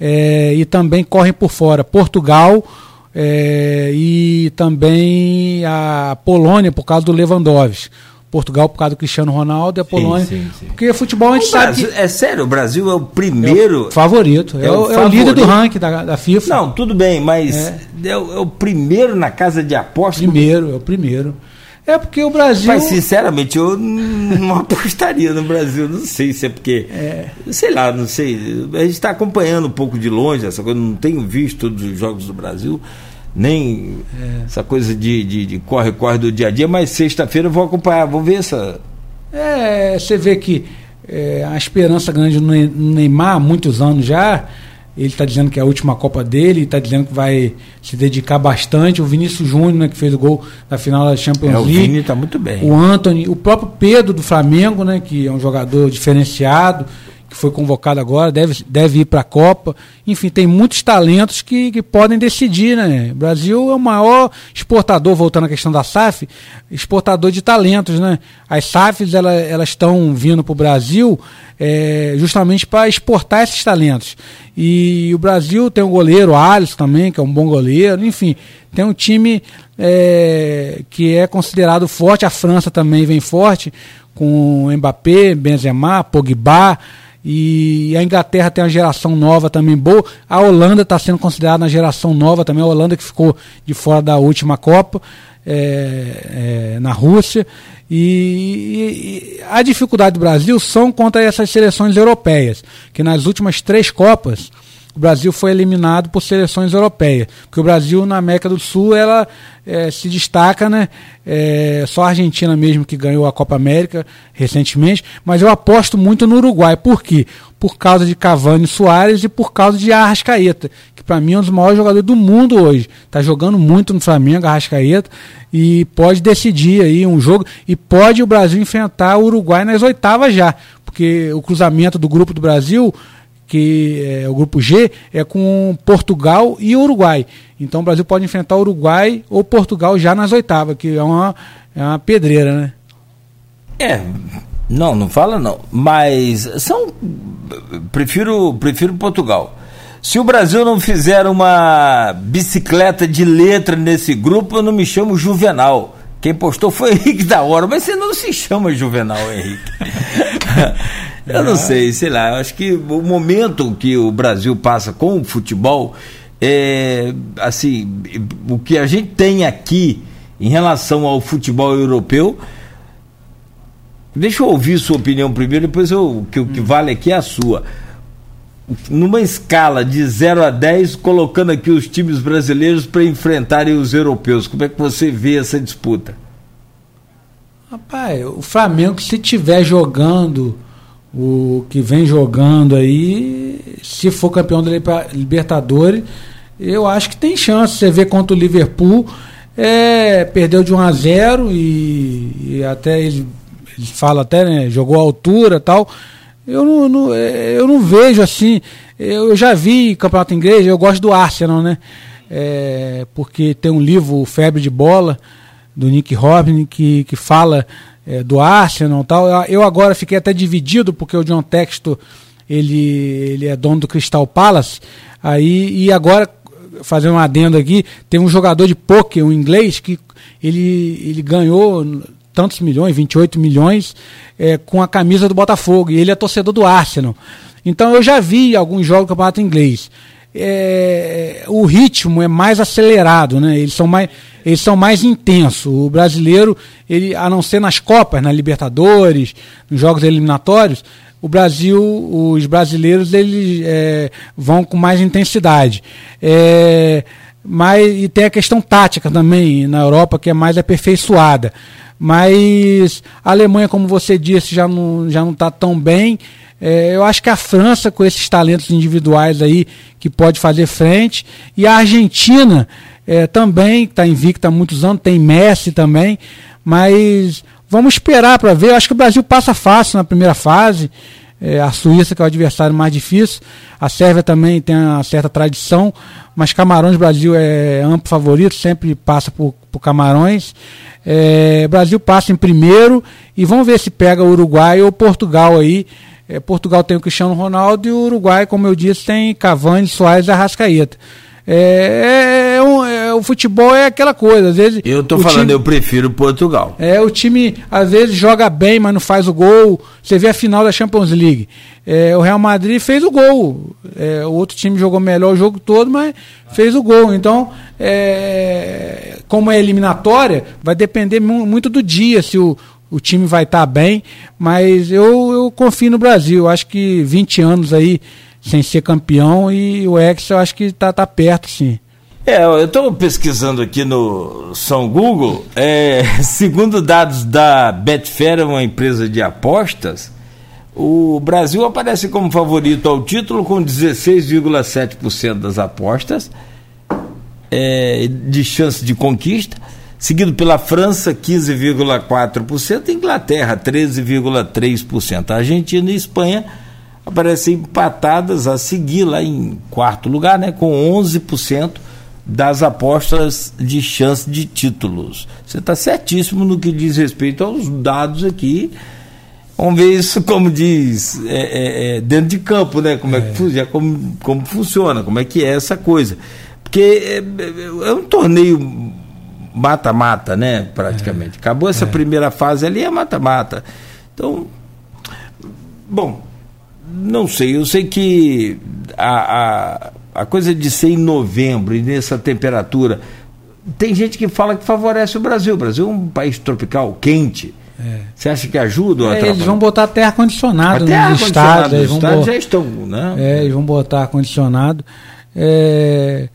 Speaker 2: é, e também correm por fora Portugal é, e também a Polônia por causa do Lewandowski. Portugal por causa do Cristiano Ronaldo e a Polônia. Sim, sim, sim. Porque futebol a gente sabe.
Speaker 1: Brasil, que... É sério, o Brasil é o primeiro. É o
Speaker 2: favorito. É, é, o, é o, líder do ranking da, da, FIFA.
Speaker 1: Não, tudo bem, mas é. é o, é o primeiro na casa de apostas.
Speaker 2: Primeiro, é o primeiro. É porque o Brasil.
Speaker 1: Mas, sinceramente, eu não apostaria no Brasil. Não sei se é porque. Sei lá, não sei. A gente está acompanhando um pouco de longe essa coisa. Não tenho visto todos os jogos do Brasil, nem é. essa coisa de corre-corre do dia a dia. Mas sexta-feira eu vou acompanhar, vou ver essa.
Speaker 2: É, você vê que é, a esperança grande no Neymar, há muitos anos já ele está dizendo que é a última Copa dele, está dizendo que vai se dedicar bastante. O Vinícius Júnior, né, que fez o gol na final da Champions é, League. O
Speaker 1: Vini está muito bem.
Speaker 2: O Anthony, o próprio Pedro do Flamengo, né, que é um jogador diferenciado que foi convocado agora, deve, deve ir para a Copa. Enfim, tem muitos talentos que, que podem decidir, né? O Brasil é o maior exportador, voltando à questão da SAF, exportador de talentos, né? As SAFs, ela, elas estão vindo para o Brasil é, justamente para exportar esses talentos. E o Brasil tem um goleiro, Alisson também, que é um bom goleiro, enfim, tem um time é, que é considerado forte, a França também vem forte, com Mbappé, Benzema, Pogba, e a Inglaterra tem uma geração nova também boa. A Holanda está sendo considerada uma geração nova também. A Holanda que ficou de fora da última Copa é, é, na Rússia. E, e, a dificuldade do Brasil são contra essas seleções europeias, que nas últimas três Copas o Brasil foi eliminado por seleções europeias. Porque o Brasil, na América do Sul, ela é, se destaca, né? É, só a Argentina mesmo que ganhou a Copa América recentemente, mas eu aposto muito no Uruguai. Por quê? Por causa de Cavani Soares e por causa de Arrascaeta, que para mim é um dos maiores jogadores do mundo hoje. Está jogando muito no Flamengo, Arrascaeta, e pode decidir aí um jogo. E pode o Brasil enfrentar o Uruguai nas oitavas já. Porque o cruzamento do grupo do Brasil que é o grupo G, é com Portugal e Uruguai. Então o Brasil pode enfrentar Uruguai ou Portugal já nas oitavas, que é uma, é uma pedreira, né?
Speaker 1: É, não, não fala não. Mas são. Prefiro, prefiro Portugal. Se o Brasil não fizer uma bicicleta de letra nesse grupo, eu não me chamo Juvenal. Quem postou foi Henrique da Hora, mas você não se chama Juvenal, Henrique. eu não sei, sei lá. Eu acho que o momento que o Brasil passa com o futebol é assim, o que a gente tem aqui em relação ao futebol europeu Deixa eu ouvir sua opinião primeiro, depois eu, que o que vale aqui é a sua. Numa escala de 0 a 10, colocando aqui os times brasileiros para enfrentarem os europeus, como é que você vê essa disputa?
Speaker 2: Rapaz, o Flamengo, se tiver jogando o que vem jogando aí, se for campeão da Libertadores, eu acho que tem chance. Você vê contra o Liverpool, é, perdeu de 1 a 0 e, e até ele ele fala até, né, jogou a altura tal. Eu não, não, é, eu não vejo assim. Eu já vi campeonato inglês, eu gosto do Arsenal, né? É, porque tem um livro, Febre de Bola, do Nick Robin, que, que fala é, do Arsenal e tal. Eu agora fiquei até dividido, porque o John Texto ele, ele é dono do Crystal Palace. Aí, e agora, fazendo um adendo aqui, tem um jogador de pôquer, um inglês, que ele, ele ganhou tantos milhões, 28 milhões, é, com a camisa do Botafogo. E ele é torcedor do Arsenal. Então eu já vi alguns jogos do campeonato inglês. É, o ritmo é mais acelerado, né? Eles são mais, eles são mais intensos. O brasileiro, ele, a não ser nas Copas, na Libertadores, nos jogos eliminatórios, o Brasil, os brasileiros, eles é, vão com mais intensidade. É, mas e tem a questão tática também na Europa que é mais aperfeiçoada. Mas a Alemanha, como você disse, já não já não está tão bem. É, eu acho que a França, com esses talentos individuais aí, que pode fazer frente. E a Argentina é, também, está invicta há muitos anos, tem Messi também. Mas vamos esperar para ver. Eu acho que o Brasil passa fácil na primeira fase. É, a Suíça, que é o adversário mais difícil. A Sérvia também tem uma certa tradição, mas Camarões Brasil é amplo favorito, sempre passa por, por Camarões. É, Brasil passa em primeiro e vamos ver se pega o Uruguai ou Portugal aí. É, Portugal tem o Cristiano Ronaldo e o Uruguai, como eu disse, tem Cavani, Soares e Arrascaeta. É, é, um, é, o futebol é aquela coisa. Às vezes,
Speaker 1: eu tô falando, time, eu prefiro Portugal.
Speaker 2: É, o time às vezes joga bem, mas não faz o gol. Você vê a final da Champions League. É, o Real Madrid fez o gol. É, o outro time jogou melhor o jogo todo, mas fez o gol. Então, é, como é eliminatória, vai depender muito do dia se o, o time vai estar tá bem. Mas eu, eu confio no Brasil. Acho que 20 anos aí sem ser campeão e o Ex eu acho que está tá perto, sim.
Speaker 1: É, eu estou pesquisando aqui no São Google, é, segundo dados da Betfair, uma empresa de apostas, o Brasil aparece como favorito ao título com 16,7% das apostas é, de chance de conquista, seguido pela França, 15,4%, Inglaterra, 13,3%, Argentina e Espanha aparecem empatadas a seguir lá em quarto lugar, né, com 11% das apostas de chance de títulos. Você está certíssimo no que diz respeito aos dados aqui. Vamos ver isso como diz é, é, é, dentro de campo, né? Como é, que é como, como funciona, como é que é essa coisa. Porque é, é, é um torneio mata-mata, né? Praticamente. Acabou essa primeira fase ali, é mata-mata. Então, bom, não sei, eu sei que a, a, a coisa de ser em novembro e nessa temperatura, tem gente que fala que favorece o Brasil. O Brasil é um país tropical, quente. É. Você acha que ajuda?
Speaker 2: É, eles vão botar até ar-condicionado nos estados. Os estados já estão, né? É, eles vão botar ar-condicionado. É,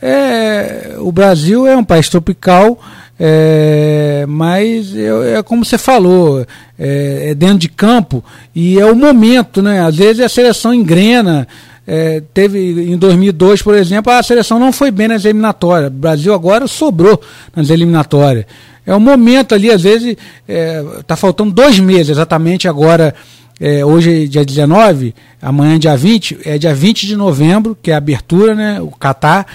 Speaker 2: é, o Brasil é um país tropical, é, mas é, é, como você falou, é, é, dentro de campo e é o momento, né? Às vezes a seleção engrena, é, teve em 2002, por exemplo, a seleção não foi bem nas eliminatórias. O Brasil agora sobrou nas eliminatórias. É um momento ali, às vezes, está é, faltando dois meses exatamente agora. É, hoje dia 19, amanhã dia 20, é dia 20 de novembro, que é a abertura, né? O Catar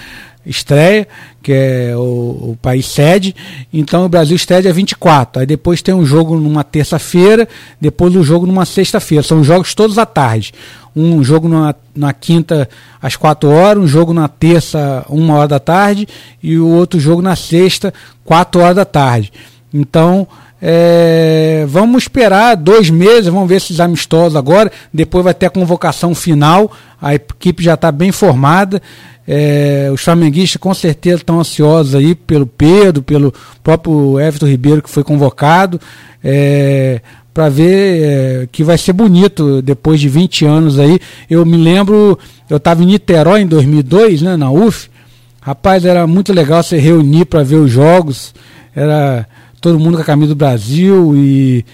Speaker 2: estreia, que é o, o, país sede. Então o Brasil estreia dia 24. Aí depois tem um jogo numa terça-feira, depois o um jogo numa sexta-feira. São jogos todos à tarde. Um jogo na, na quinta às 4 horas, um jogo na terça, uma hora da tarde, e o outro jogo na sexta, 4 horas da tarde. Então, é, vamos esperar dois meses, vamos ver esses amistosos agora. Depois vai ter a convocação final. A equipe já está bem formada. É, os flamenguistas com certeza estão ansiosos aí pelo Pedro, pelo próprio Everton Ribeiro que foi convocado, é, para ver é, que vai ser bonito depois de 20 anos aí. Eu me lembro, eu estava em Niterói em 2002, né, na UF. Rapaz, era muito legal se reunir para ver os jogos. Era todo mundo com a camisa do Brasil e,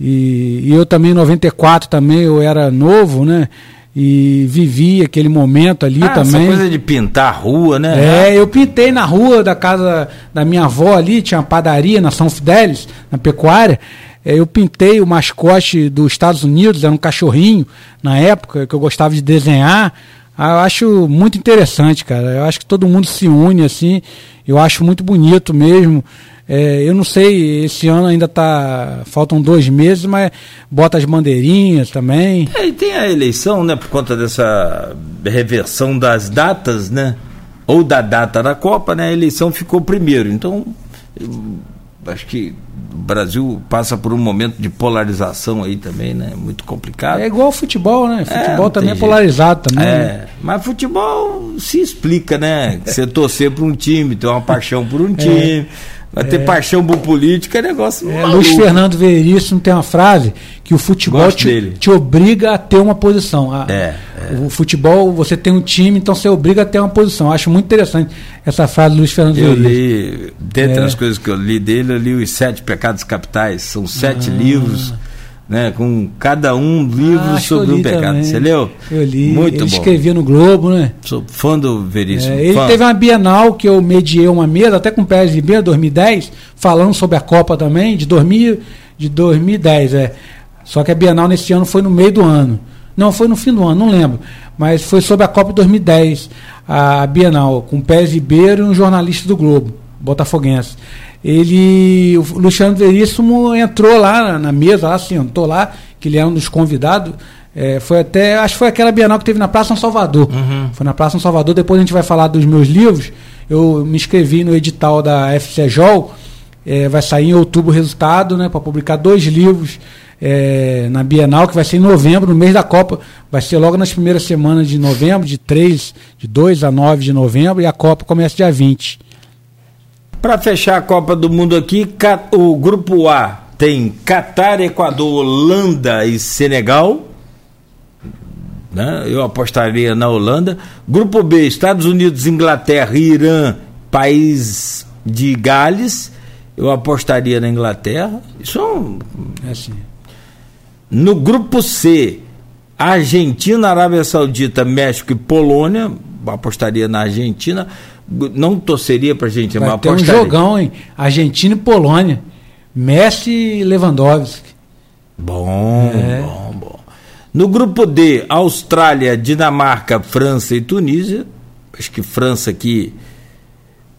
Speaker 2: e, e eu também em 94 também eu era novo, né? E vivi aquele momento ali ah, também.
Speaker 1: Essa coisa de pintar a rua,
Speaker 2: né? É, eu pintei na rua da casa da minha avó ali, tinha uma padaria na São Fidélis, na pecuária. É, eu pintei o mascote dos Estados Unidos, era um cachorrinho na época que eu gostava de desenhar. Ah, eu acho muito interessante, cara. Eu acho que todo mundo se une assim. Eu acho muito bonito mesmo. É, eu não sei, esse ano ainda tá. Faltam dois meses, mas bota as bandeirinhas também.
Speaker 1: É, e tem a eleição, né? Por conta dessa reversão das datas, né? Ou da data da Copa, né? A eleição ficou primeiro. Então, acho que o Brasil passa por um momento de polarização aí também, né? Muito complicado.
Speaker 2: É igual ao futebol, né? É, futebol é, também é polarizado também. É,
Speaker 1: né? mas futebol se explica, né? Você torcer por um time, ter uma paixão por um é. time. Vai ter é. paixão por política, é negócio
Speaker 2: é, Luiz Fernando Veríssimo tem uma frase que o futebol te, te, obriga a ter uma posição. A, é, é, O futebol, você tem um time, então você obriga a ter uma posição. Acho muito interessante essa frase do Luiz Fernando
Speaker 1: eu Veríssimo. Li, dentre é. as coisas que eu li dele, eu li os Sete Pecados Capitais. São sete ah. livros né, com cada um livro ah, sobre um pecado. Também. Você leu?
Speaker 2: Eu li.
Speaker 1: Muito
Speaker 2: ele
Speaker 1: bom.
Speaker 2: escrevia no Globo, né?
Speaker 1: Sou fã do Veríssimo.
Speaker 2: É, ele
Speaker 1: fã.
Speaker 2: teve uma Bienal que eu mediei uma mesa, até com o Pérez Ribeiro, 2010, falando sobre a Copa também, de, 2000, de 2010. É. Só que a Bienal nesse ano foi no meio do ano. Não, foi no fim do ano, não lembro. Mas foi sobre a Copa 2010, a Bienal, com o Pérez Ribeiro e um jornalista do Globo, botafoguense ele, o Luciano Veríssimo entrou lá na, mesa, lá, sentou lá, que ele é um dos convidados. É, foi até, acho que foi aquela Bienal que teve na Praça São Salvador. Uhum. Foi na Praça São Salvador, depois a gente vai falar dos meus livros. Eu me inscrevi no edital da FCJOL, é, vai sair em outubro o resultado, né, para publicar dois livros é, na Bienal, que vai ser em novembro, no mês da Copa. Vai ser logo nas primeiras semanas de novembro, de 3, de 2 a 9 de novembro, e a Copa começa dia 20.
Speaker 1: Para fechar a Copa do Mundo aqui, o grupo A tem Catar, Equador, Holanda e Senegal. Né? Eu apostaria na Holanda. Grupo B, Estados Unidos, Inglaterra, Irã, país de Gales. Eu apostaria na Inglaterra. Isso é, um... é assim. No grupo C, Argentina, Arábia Saudita, México e Polônia. Apostaria na Argentina não torceria para a gente,
Speaker 2: Vai mas ter um jogão, hein? Argentina e Polônia. Messi e Lewandowski.
Speaker 1: Bom, é. bom, bom. No grupo D, Austrália, Dinamarca, França e Tunísia. Acho que França aqui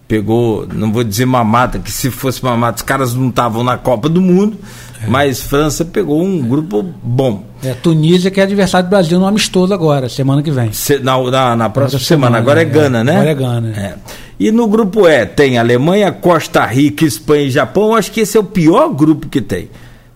Speaker 1: pegou, não vou dizer mamata, que se fosse mamata, os caras não estavam na Copa do Mundo. É. Mas França pegou um grupo bom.
Speaker 2: É, Tunísia que é adversário do Brasil no amistoso agora, semana que vem.
Speaker 1: Se, na, na, na, próxima semana, semana, agora é, é Gana, né?
Speaker 2: Agora é Gana.
Speaker 1: É. E no grupo E tem Alemanha, Costa Rica, Espanha e Japão. Acho que esse é o pior grupo que tem.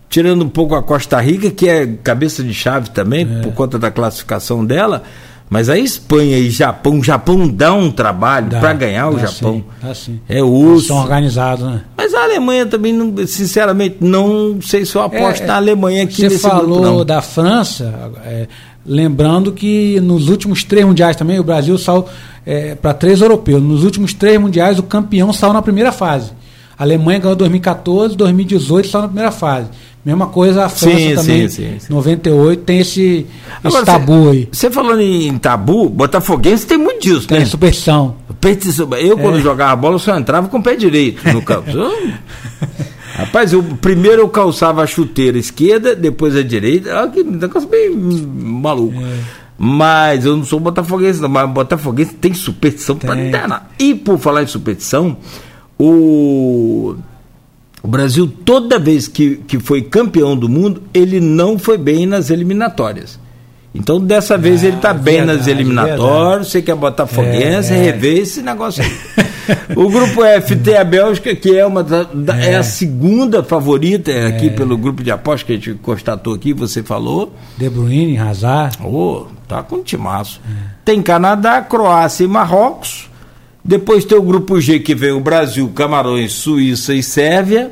Speaker 1: Tirando um pouco a Costa Rica, que é cabeça de chave também, é. por conta da classificação dela. Mas a Espanha e Japão, o Japão dá um trabalho para ganhar o Japão. Sim,
Speaker 2: sim.
Speaker 1: É osso.
Speaker 2: São organizados, né?
Speaker 1: Mas a Alemanha também, não, sinceramente, não sei se eu aposto é, na Alemanha aqui
Speaker 2: Você falou grupo, da França, é, lembrando que nos últimos três mundiais também o Brasil saiu é, para três europeus. Nos últimos três mundiais o campeão saiu na primeira fase. A Alemanha ganhou 2014, 2018 saiu na primeira fase. Mesma coisa a França sim, também. Sim, sim, sim. 98 tem esse, Agora, esse tabu
Speaker 1: cê,
Speaker 2: aí.
Speaker 1: Você falando em tabu, Botafoguense tem muito disso,
Speaker 2: tem
Speaker 1: né?
Speaker 2: superstição.
Speaker 1: Eu, quando é. jogava bola, só entrava com o pé direito no campo. Rapaz, eu, primeiro eu calçava a chuteira esquerda, depois a direita. Olha que negócio bem maluco. É. Mas eu não sou botafoguense, não. Mas botafoguense tem superstição para internar. E por falar em superstição, o, o Brasil, toda vez que, que foi campeão do mundo, ele não foi bem nas eliminatórias. Então, dessa vez, ele está bem verdade, nas eliminatórias. Você que é botafoguense, é, é. rever esse negócio aí. o grupo F tem a Bélgica, que é, uma da, é. é. a segunda favorita aqui é. pelo grupo de apostas que a gente constatou aqui, você falou.
Speaker 2: De Bruyne, Hazard.
Speaker 1: Oh, tá com timaço. É. Tem Canadá, Croácia e Marrocos. Depois tem o grupo G, que vem o Brasil, Camarões, Suíça e Sérvia.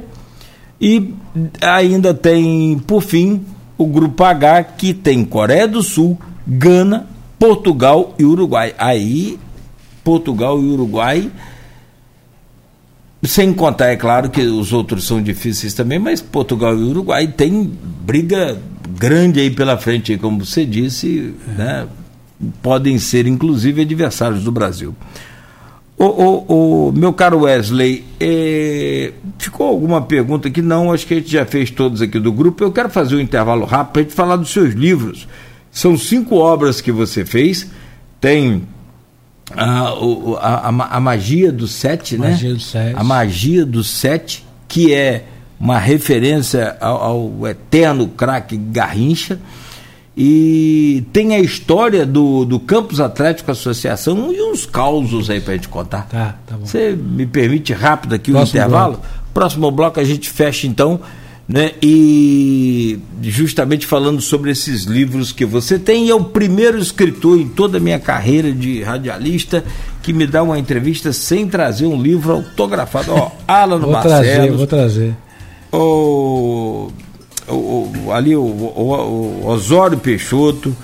Speaker 1: E ainda tem, por fim, o grupo H, que tem Coreia do Sul, Gana, Portugal e Uruguai. Aí, Portugal e Uruguai, sem contar, é claro que os outros são difíceis também, mas Portugal e Uruguai tem briga grande aí pela frente, como você disse, né? podem ser inclusive adversários do Brasil. O, o, o, meu caro Wesley, é, ficou alguma pergunta que não, acho que a gente já fez todos aqui do grupo. Eu quero fazer um intervalo rápido para a gente falar dos seus livros. São cinco obras que você fez. Tem a, a, a, a magia do sete,
Speaker 2: né? magia? Do sete.
Speaker 1: A magia do sete, que é uma referência ao, ao eterno craque Garrincha. E tem a história do, do Campus Atlético Associação e uns causos aí pra gente contar.
Speaker 2: Tá, tá bom.
Speaker 1: Você me permite rápido aqui o um intervalo? Bloco. Próximo bloco a gente fecha então, né? E justamente falando sobre esses livros que você tem, é o primeiro escritor em toda a minha carreira de radialista que me dá uma entrevista sem trazer um livro autografado. Ó, Alan
Speaker 2: Vou Barcelos, trazer, vou trazer.
Speaker 1: O o, ali o, o, Osório Peixoto,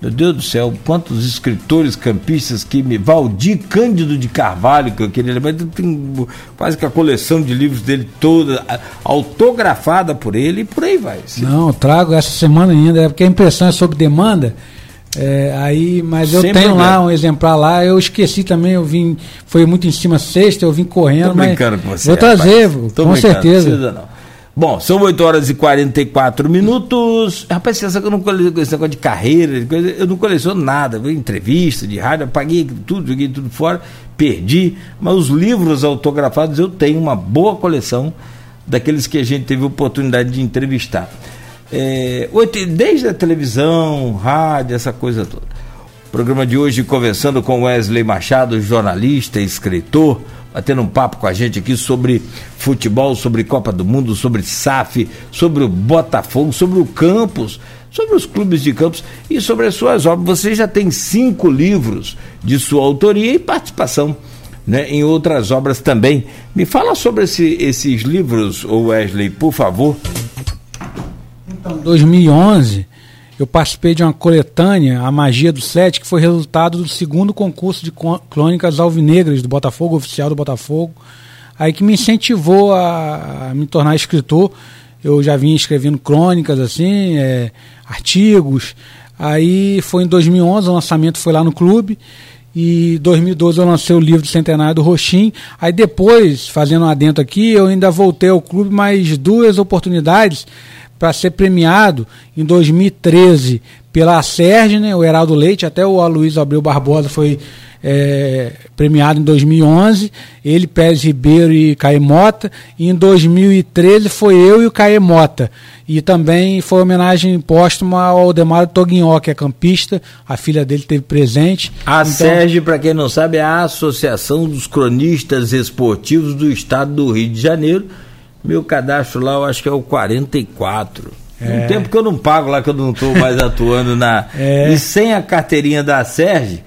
Speaker 1: meu Deus do céu, quantos escritores campistas que me. Valdir Cândido de Carvalho, que eu queria lembrar, tem quase que a coleção de livros dele toda, autografada por ele e por aí vai.
Speaker 2: Sim. Não, trago essa semana ainda, é porque a impressão é sob demanda. É, aí, mas eu Sem tenho problema. lá um exemplar lá, eu esqueci também, eu vim, foi muito em cima sexta, eu vim correndo, Tô mas com você, vou trazer, com certeza. Não precisa não.
Speaker 1: Bom, são 8 horas e 44 minutos. Rapaz, você que eu não coleciono esse negócio de carreira, eu não coleciono nada. Entrevista de rádio, apaguei tudo, joguei tudo fora, perdi. Mas os livros autografados eu tenho uma boa coleção daqueles que a gente teve oportunidade de entrevistar. É, desde a televisão, rádio, essa coisa toda. O programa de hoje conversando com Wesley Machado, jornalista, escritor batendo um papo com a gente aqui sobre futebol, sobre Copa do Mundo, sobre SAF, sobre o Botafogo, sobre o campus, sobre os clubes de campos e sobre as suas obras. Você já tem cinco livros de sua autoria e participação né, em outras obras também. Me fala sobre esse, esses livros, Wesley, por favor.
Speaker 2: Então, 2011 eu participei de uma coletânea, A Magia do Sete, que foi resultado do segundo concurso de crônicas alvinegras do Botafogo, oficial do Botafogo, aí que me incentivou a, a me tornar escritor. Eu já vinha escrevendo crônicas, assim, é, artigos. Aí foi em 2011, o lançamento foi lá no clube. E em 2012 eu lancei o livro do Centenário do Roxim. Aí depois, fazendo um adentro aqui, eu ainda voltei ao clube mais duas oportunidades para ser premiado em 2013 pela Serge, né, o Heraldo Leite, até o Aloysio Abreu Barbosa foi é, premiado em 2011, ele, Pérez Ribeiro e Caemota, e em 2013 foi eu e o Caemota. E também foi homenagem póstuma ao Aldemar Toguinho, que é campista, a filha dele teve presente.
Speaker 1: A então, Serge, para quem não sabe, é a Associação dos Cronistas Esportivos do Estado do Rio de Janeiro, meu cadastro lá, eu acho que é o 44. É. Um tempo que eu não pago lá, que eu não estou mais atuando na. É. E sem a carteirinha da Serge,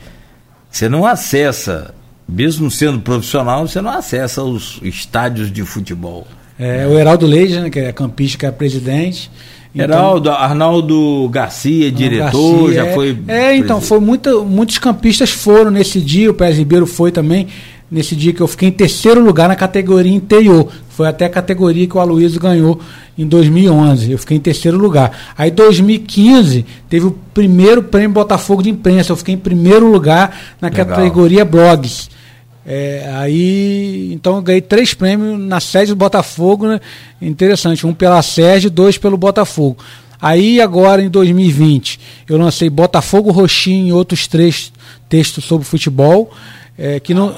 Speaker 1: você não acessa, mesmo sendo profissional, você não acessa os estádios de futebol.
Speaker 2: É, o Heraldo Leite, né, que é campista, que é presidente.
Speaker 1: Então, Heraldo, Arnaldo Garcia, diretor, Garcia, já
Speaker 2: é,
Speaker 1: foi.
Speaker 2: É, então, foi muita, muitos campistas foram nesse dia, o Pérez Ribeiro foi também. Nesse dia que eu fiquei em terceiro lugar na categoria interior. Foi até a categoria que o Aloysio ganhou em 2011. Eu fiquei em terceiro lugar. Aí, em 2015, teve o primeiro prêmio Botafogo de imprensa. Eu fiquei em primeiro lugar na Legal. categoria blogs. É, aí, então, eu ganhei três prêmios na sede do Botafogo. Né? Interessante. Um pela sede, dois pelo Botafogo. Aí, agora, em 2020, eu lancei Botafogo Roxinho e outros três textos sobre futebol. É, que não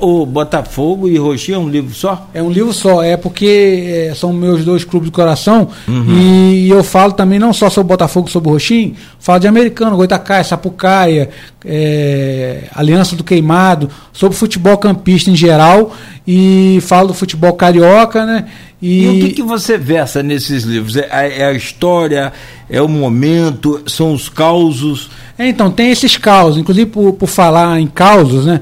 Speaker 1: o Botafogo e Roxinho é um livro só?
Speaker 2: É um livro só, é porque é, são meus dois clubes do coração uhum. e, eu falo também não só sobre Botafogo, sobre o Roxinho, falo de americano, Goitacaia, Sapucaia, é, Aliança do Queimado, sobre futebol campista em geral e falo do futebol carioca, né?
Speaker 1: E, e o que, que você versa nesses livros? É, é, a história, é o momento, são os causos?
Speaker 2: É, então, tem esses causos, inclusive por, por falar em causos, né?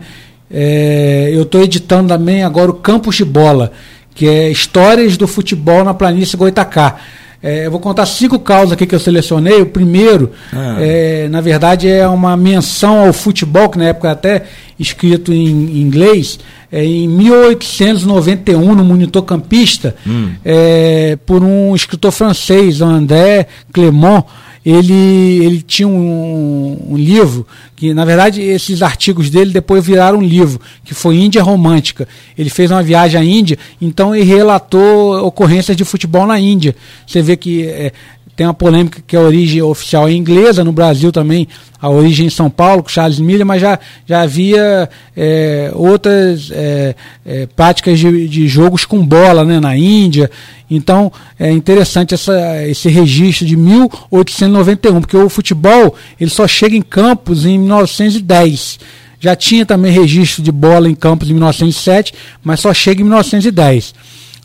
Speaker 2: É, eu estou editando também agora o Campos de Bola, que é Histórias do Futebol na Planície Goitacá. É, eu vou contar cinco causas aqui que eu selecionei. O primeiro, ah. é, na verdade, é uma menção ao futebol, que na época até escrito em, em inglês, é, em 1891, no Monitor Campista, hum. é, por um escritor francês, André Clément ele, ele tinha um, um, livro, que na verdade esses artigos dele depois viraram um livro, que foi Índia Romântica. Ele fez uma viagem à Índia, então ele relatou ocorrências de futebol na Índia. Você vê que é, tem uma polêmica que a origem oficial é inglesa, no Brasil também a origem em São Paulo, com Charles Miller, mas já, já havia é, outras é, é, práticas de, de jogos com bola né, na Índia. Então é interessante essa, esse registro de 1891, porque o futebol ele só chega em campos em 1910. Já tinha também registro de bola em campos em 1907, mas só chega em 1910.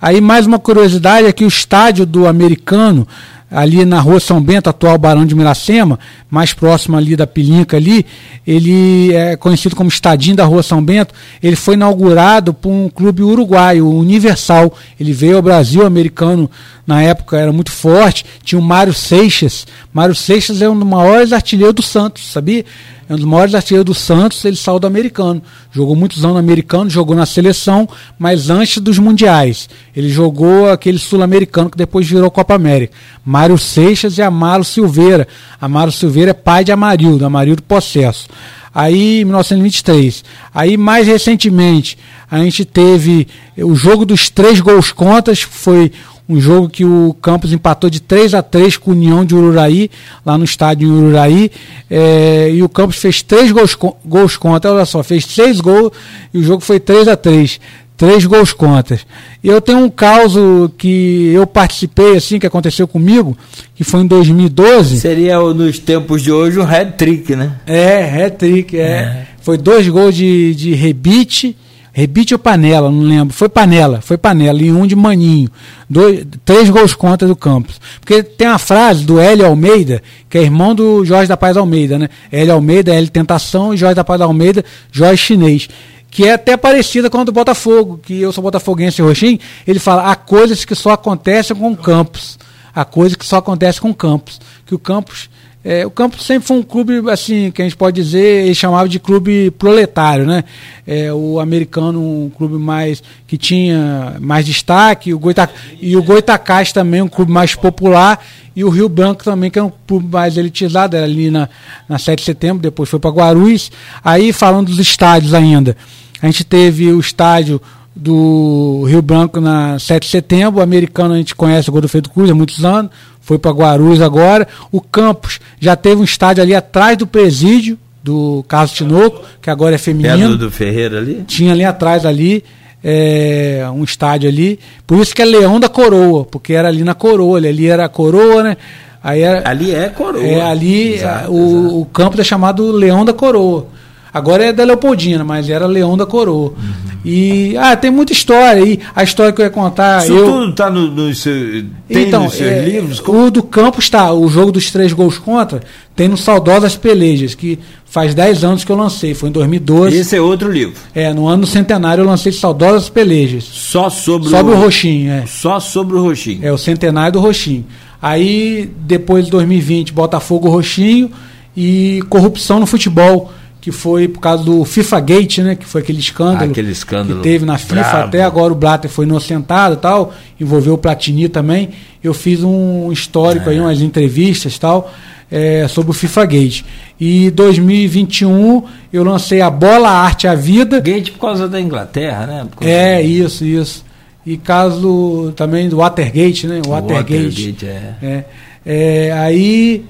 Speaker 2: Aí mais uma curiosidade é que o estádio do americano ali na rua São Bento, atual Barão de Miracema, mais próximo ali da Pilinca ali, ele é conhecido como Estadinho da Rua São Bento, ele foi inaugurado por um clube uruguaio, o Universal. Ele veio ao Brasil, americano na época era muito forte, tinha o Mário Seixas. Mário Seixas é um dos maiores artilheiros do Santos, sabia? É um dos maiores artilheiros do Santos, ele saiu do americano. Jogou muitos anos no americano, jogou na seleção, mas antes dos mundiais. Ele jogou aquele sul-americano que depois virou Copa América. Mário Seixas e Amaro Silveira. Amaro Silveira é pai de Amarildo, Amarildo Possesso. Aí, em 1923. Aí, mais recentemente, a gente teve o jogo dos três gols contas, foi um jogo que o Campos empatou de 3 a 3 com o União de Ururaí, lá no estádio em Ururaí, é, e o Campos fez três gols, gols contra, olha só, fez seis gols e o jogo foi 3 a 3 três gols contra. E eu tenho um caso que eu participei, assim, que aconteceu comigo, que foi em 2012.
Speaker 1: Seria nos tempos de hoje um hat-trick, né?
Speaker 2: É, hat-trick, é. é. Foi dois gols de, de rebite Rebite ou Panela, não lembro. Foi Panela, foi Panela, e um de Maninho. Dois, três gols contra do Campos. Porque tem uma frase do Hélio Almeida, que é irmão do Jorge da Paz Almeida, né? Hélio Almeida, Hélio Tentação, e Jorge da Paz Almeida, Jorge Chinês. Que é até parecida com a do Botafogo, que eu sou botafoguense roxinho. Ele fala: há coisas que só acontecem com o Campos. Há coisas que só acontecem com o Campos. Que o Campos é, o Campos sempre foi um clube, assim, que a gente pode dizer, ele chamava de clube proletário, né? É, o americano, um clube mais que tinha mais destaque, o Goita, e o Goitacás também, um clube mais popular, e o Rio Branco também, que é um clube mais elitizado, era ali na, na 7 de setembro, depois foi para Guarulhos. Aí, falando dos estádios ainda, a gente teve o estádio do Rio Branco na 7 de setembro, o americano a gente conhece o Godofredo Cruz há muitos anos, foi para Guarulhos agora. O Campos já teve um estádio ali atrás do presídio do Carlos Tinoco, que agora é feminino. Perto
Speaker 1: do Ferreira ali?
Speaker 2: Tinha ali atrás ali. É, um estádio ali, por isso que é Leão da Coroa, porque era ali na Coroa, ali era a Coroa, né?
Speaker 1: Aí era, ali é Coroa.
Speaker 2: É, ali exato, o, exato. o campo é chamado Leão da Coroa. Agora é da Leopoldina, mas era Leão da Coroa. Uhum. E ah, tem muita história aí. A história que eu ia contar.
Speaker 1: Isso
Speaker 2: eu...
Speaker 1: tudo está no, no seu,
Speaker 2: então,
Speaker 1: nos
Speaker 2: seus é, livros? Como... O do Campos está. O jogo dos três gols contra tem no Saudosas Pelejas, que faz 10 anos que eu lancei. Foi em 2012.
Speaker 1: Esse é outro livro.
Speaker 2: É, no ano centenário eu lancei Saudosas Pelejas.
Speaker 1: Só sobre,
Speaker 2: sobre o, o Roxinho, é.
Speaker 1: Só sobre o Roxinho.
Speaker 2: É, o centenário do Roxinho. Aí, depois de 2020, Botafogo Roxinho e corrupção no futebol que foi por causa do FIFA Gate, né? Que foi aquele escândalo,
Speaker 1: aquele escândalo
Speaker 2: que teve na FIFA. Bravo. Até agora o Blatter foi inocentado tal, envolveu o Platini também. Eu fiz um histórico é. aí, umas entrevistas tal, é, sobre o FIFA Gate. E 2021 eu lancei a Bola, a Arte a Vida.
Speaker 1: Gate por causa da Inglaterra, né?
Speaker 2: É, isso, isso. E caso também do Watergate, né? Watergate. Watergate é. é. é aí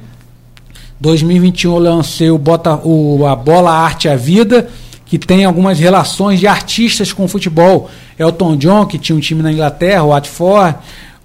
Speaker 2: 2021 eu lancei o, Bota, o a Bola Arte a Vida, que tem algumas relações de artistas com futebol. Elton John, que tinha um time na Inglaterra, o Watford,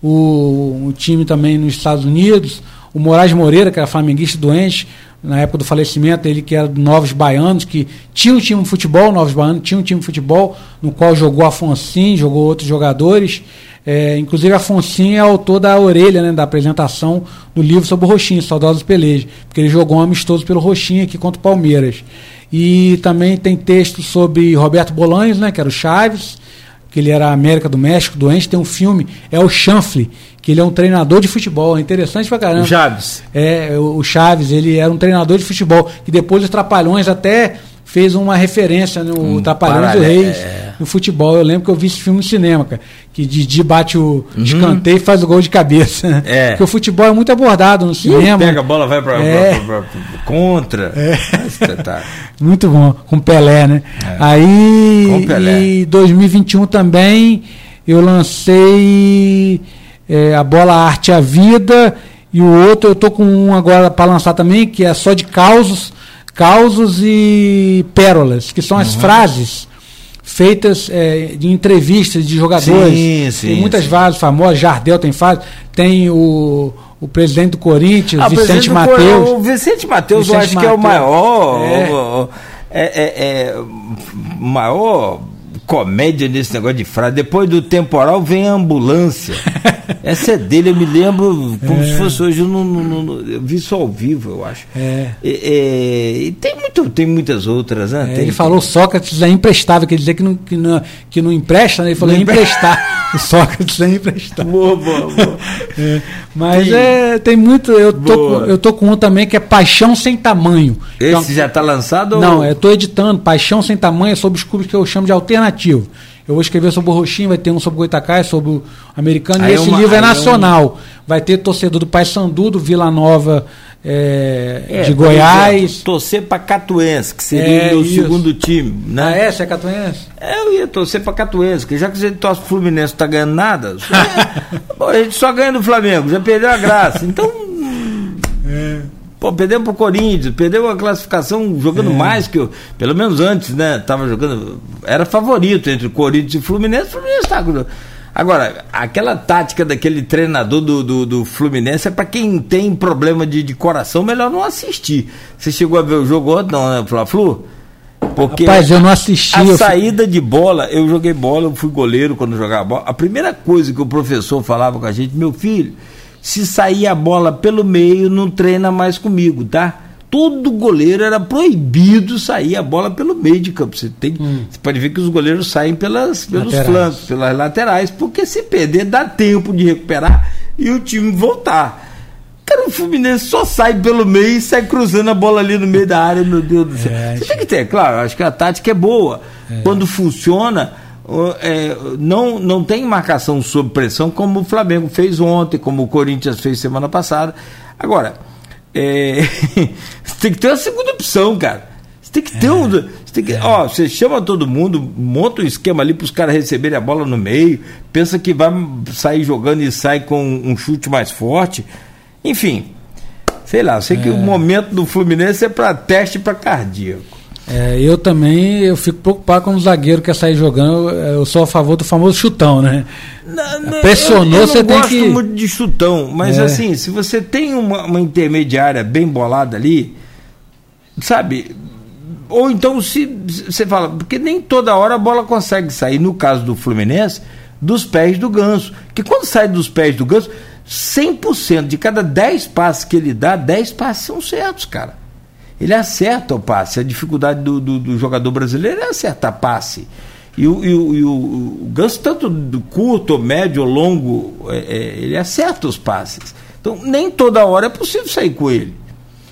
Speaker 2: o, o time também nos Estados Unidos, o Moraes Moreira, que era flamenguista doente, na época do falecimento, ele que era do Novos Baianos, que tinha um time de futebol, Novos Baianos tinha um time de futebol, no qual jogou Afonso, jogou outros jogadores. É, inclusive, Afonso é autor da orelha, né, da apresentação do livro sobre o Roxinho, Saudosos Peleja, porque ele jogou um amistoso pelo Roxinho aqui contra o Palmeiras. E também tem texto sobre Roberto Bolanhos, né, que era o Chaves, que ele era América do México, doente. Tem um filme, é o Chanfle, que ele é um treinador de futebol. É interessante pra caramba. O
Speaker 1: Chaves.
Speaker 2: É, o Chaves, ele era um treinador de futebol, que depois os Trapalhões até fez uma referência no um Trapalhões do Reis é. no futebol. Eu lembro que eu vi esse filme no cinema, cara, que Didi bate o uhum. escanteio e faz o gol de cabeça. É. Porque o futebol é muito abordado no cinema.
Speaker 1: Pega a bola, vai para é. contra. É.
Speaker 2: muito bom, com Pelé, né? É. Aí, com Pelé. em 2021 também, eu lancei é, a bola Arte à Vida e o outro eu tô com um agora para lançar também, que é só de causos causos e pérolas, que são as uhum. frases feitas é, de entrevistas de jogadores. Sim, sim, tem muitas sim. famosas, Jardel tem frase, tem o, o presidente do Corinthians, ah, Vicente Matheus.
Speaker 1: O Vicente Matheus eu acho Mateus. que é o maior. É. O, é, é, é maior comédia nesse negócio de frase. Depois do temporal vem a ambulância. Essa é dele, eu me lembro como é. se fosse hoje. Eu, não, não, não, eu vi isso ao vivo, eu acho. É. E, e tem, muito, tem muitas outras, né?
Speaker 2: É,
Speaker 1: tem,
Speaker 2: ele falou Sócrates é imprestável, quer dizer que não, que não, que não empresta, né? Ele falou emprestar. o Sócrates é emprestável. Boa, boa, boa. É, mas tem, é, tem muito. Eu tô, eu tô com um também que é Paixão Sem Tamanho.
Speaker 1: Esse então, já está lançado?
Speaker 2: Não, ou... eu estou editando Paixão Sem Tamanho sobre os clubes que eu chamo de alternativo. Eu vou escrever sobre o Roxinho, vai ter um sobre o Goitacai, sobre o americano, aí e esse uma, livro é nacional. É um... Vai ter torcedor do Paysandu, do Vila Nova é, é, de Goiás. Exemplo,
Speaker 1: torcer para Catuense, que seria é, o meu segundo time. Né?
Speaker 2: Ah, é? Você é Catuense?
Speaker 1: É, eu ia torcer para Catuense, que já que você torce Fluminense não tá ganhando nada, só, a gente só ganha do Flamengo, já perdeu a graça. Então. Pô, perdemos pro Corinthians, perdeu a classificação jogando é. mais que eu, pelo menos antes, né? Tava jogando, era favorito entre Corinthians e Fluminense, o Fluminense tá Agora, aquela tática daquele treinador do, do, do Fluminense é para quem tem problema de, de coração, melhor não assistir. Você chegou a ver o jogo ontem, não, né, Fla-Flu?
Speaker 2: Porque Rapaz, eu não assisti.
Speaker 1: A saída de bola, eu joguei bola, eu fui goleiro quando jogava bola. A primeira coisa que o professor falava com a gente, meu filho, se sair a bola pelo meio, não treina mais comigo, tá? Todo goleiro era proibido sair a bola pelo meio de campo. Você, tem, hum. você pode ver que os goleiros saem pelas, pelos laterais. flancos, pelas laterais, porque se perder, dá tempo de recuperar e o time voltar. Cara, o Fluminense só sai pelo meio e sai cruzando a bola ali no meio da área, meu Deus do céu. É, você tem que ter, claro, acho que a tática é boa. É. Quando funciona é, não, não tem marcação sob pressão como o Flamengo fez ontem, como o Corinthians fez semana passada. Agora, é, você tem que ter uma segunda opção, cara. Você tem que ter é, um. Você, tem que, é. ó, você chama todo mundo, monta um esquema ali para os caras receberem a bola no meio, pensa que vai sair jogando e sai com um chute mais forte. Enfim, sei lá, sei que o é. momento do Fluminense é para teste para cardíaco.
Speaker 2: É, eu também eu fico preocupado com o zagueiro que quer sair jogando. Eu sou a favor do famoso chutão, né?
Speaker 1: Não, não, Pressionou, eu, eu você tem que. Eu gosto muito de chutão, mas é. assim, se você tem uma, uma, intermediária bem bolada ali, sabe? Ou então se você fala, porque nem toda hora a bola consegue sair, no caso do Fluminense, dos pés do ganso. Que quando sai dos pés do ganso, 100% de cada 10 passes que ele dá, 10 passes são certos, cara ele acerta o passe. A dificuldade do, do, do jogador brasileiro é acertar passe. E o, e o, e o, Ganso, tanto do curto, médio ou longo, é, é, ele acerta os passes. Então, nem toda hora é possível sair com ele.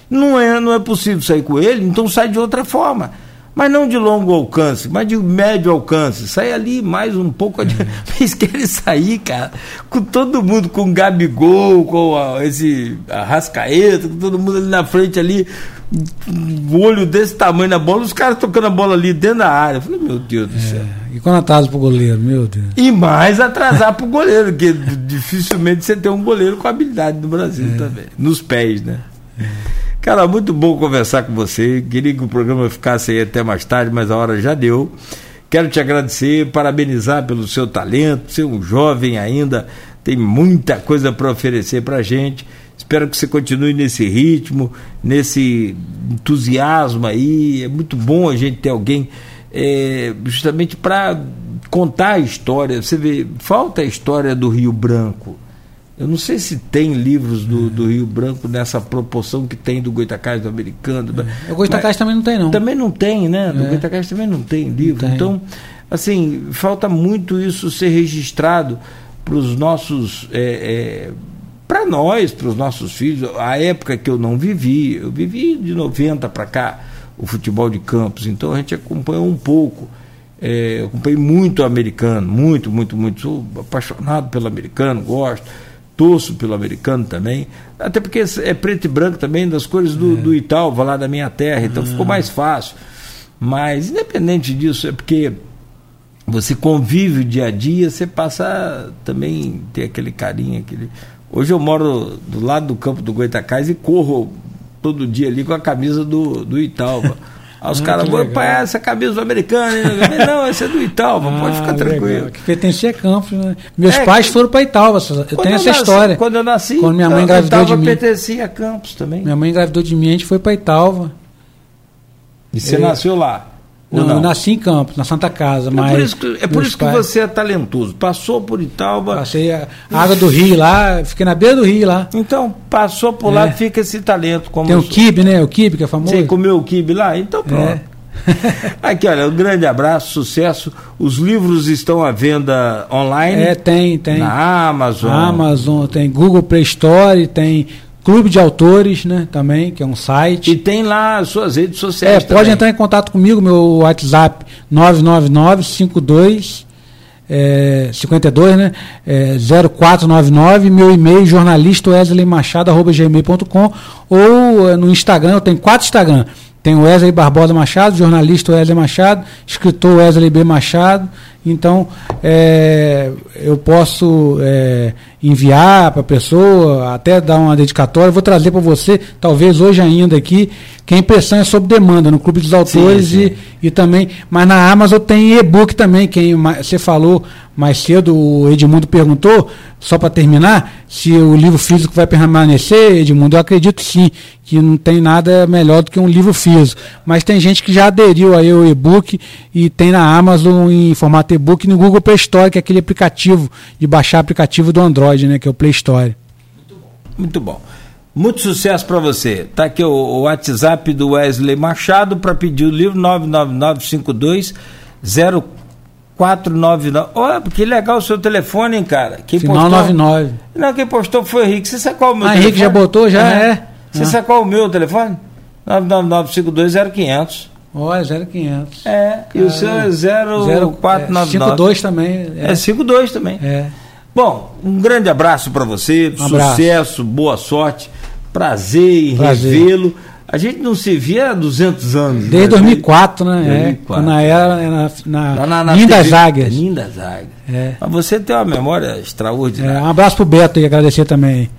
Speaker 1: Não é, não é possível sair com ele, então sai de outra forma mas não de longo alcance, mas de médio alcance. Sai ali mais um pouco adiante. Eles querem sair, cara, com todo mundo, com o Gabigol, com a, esse Arrascaeta, com todo mundo ali na frente ali, o olho desse tamanho na bola, os caras tocando a bola ali dentro da área. Eu falei, meu Deus do é, céu.
Speaker 2: E quando atrasa pro goleiro, meu Deus.
Speaker 1: E mais atrasar pro goleiro, porque dificilmente você tem um goleiro com habilidade no Brasil é. também. Nos pés, né? É. Cara, muito bom conversar com você. Queria que o programa ficasse aí até mais tarde, mas a hora já deu. Quero te agradecer, parabenizar pelo seu talento. É um jovem ainda, tem muita coisa para oferecer para a gente. Espero que você continue nesse ritmo, nesse entusiasmo aí. É muito bom a gente ter alguém é, justamente para contar a história. Você vê, falta a história do Rio Branco. Eu não sei se tem livros do, do Rio Branco nessa proporção que tem do Goitacás do americano.
Speaker 2: É. O Goitacás também não tem, não.
Speaker 1: Também não tem, né? Do é. Goitacás também não tem livro. Não tem. Então, assim, falta muito isso ser registrado para os nossos. É, é, para nós, para os nossos filhos. A época que eu não vivi, eu vivi de 90 para cá o futebol de campos, então a gente acompanhou um pouco. É, eu acompanhei muito americano, muito, muito, muito. Sou apaixonado pelo americano, gosto torço pelo americano também, até porque é preto e branco também das cores do, é. do Italva, lá da minha terra, então ah. ficou mais fácil. Mas, independente disso, é porque você convive o dia a dia, você passa também ter aquele carinho, aquele. Hoje eu moro do lado do campo do Goitacás e corro todo dia ali com a camisa do, do Italva. Aí os ah, caras, pai, essa camisa do americano, não, essa é do Italva, ah, pode ficar tranquilo. Legal.
Speaker 2: Que pertencia a Campos, né? Meus é, pais foram para Italva, eu tenho essa nasci, história.
Speaker 1: Quando eu nasci,
Speaker 2: quando minha mãe engravidou Italva de mim.
Speaker 1: pertencia a Campos também.
Speaker 2: Minha mãe engravidou de mim, a gente foi para Italva.
Speaker 1: E você eu, nasceu lá?
Speaker 2: Não, não, eu nasci em Campos, na Santa Casa, é mas...
Speaker 1: Por isso que, é por isso que pais... você é talentoso. Passou por Italva...
Speaker 2: Passei a água do rio lá, fiquei na beira do rio lá.
Speaker 1: Então, passou por é. lá, fica esse talento. Como
Speaker 2: Tem o kibe, né? O kibe que é famoso. Você
Speaker 1: comeu o kibe lá? Então pronto. É. Aqui, olha, um grande abraço, sucesso. Os livros estão à venda online?
Speaker 2: É, tem, tem.
Speaker 1: Na Amazon.
Speaker 2: Amazon, tem Google Play Store, tem Clube de Autores, né, também, que é um site.
Speaker 1: E tem lá as suas redes sociais.
Speaker 2: É,
Speaker 1: também.
Speaker 2: pode entrar em contato comigo, meu WhatsApp 999-52 é, 52, né? É, 0499, meu e-mail jornalista Wesley Machado, arroba gmail.com ou é, no Instagram, eu tenho quatro Instagram. Tem o Wesley Barbosa Machado, jornalista Wesley Machado, escritor Wesley B. Machado. Então, é, eu posso é, enviar para a pessoa, até dar uma dedicatória. Vou trazer para você, talvez hoje ainda aqui, que a impressão é sob demanda no Clube dos Autores sim, sim. E, e também. Mas na Amazon tem e-book também. Quem você falou mais cedo, o Edmundo perguntou, só para terminar, se o livro físico vai permanecer, Edmundo, eu acredito sim, que não tem nada melhor do que um livro físico. Mas tem gente que já aderiu aí ao e-book e tem na Amazon em formato e-book no Google Play Store, que é aquele aplicativo de baixar aplicativo do Android, né, que é o Play Store.
Speaker 1: Muito bom. Muito bom. Muito sucesso para você. Tá aqui o, o, WhatsApp do Wesley Machado para pedir o livro 99952 499. Olha, que legal o seu telefone, hein, cara.
Speaker 2: Quem Final postou... 99.
Speaker 1: Não, quem postou foi o Henrique. Você sacou o meu
Speaker 2: ah, telefone? Henrique já botou, já uhum. é.
Speaker 1: Você uhum. sacou o meu telefone? 999520500.
Speaker 2: Olha, 0500.
Speaker 1: É, e o seu é 0499.
Speaker 2: 52 também.
Speaker 1: É, é 52 também. É. Bom, um grande abraço para você, um sucesso, abraço. boa sorte, prazer em revê-lo. A gente não se via há 200 anos.
Speaker 2: Desde né? 2004, né? 2004. É, na era na, na, na, na Nindas Águias.
Speaker 1: Nindas Águias. É. Mas você tem uma memória extraordinária.
Speaker 2: É, um abraço pro Beto e agradecer também.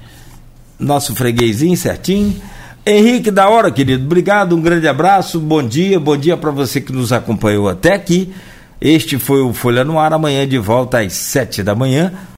Speaker 1: Nosso freguesinho certinho. Henrique da hora, querido. Obrigado, um grande abraço, bom dia, bom dia para você que nos acompanhou até aqui. Este foi o Folha no Ar, amanhã de volta às sete da manhã.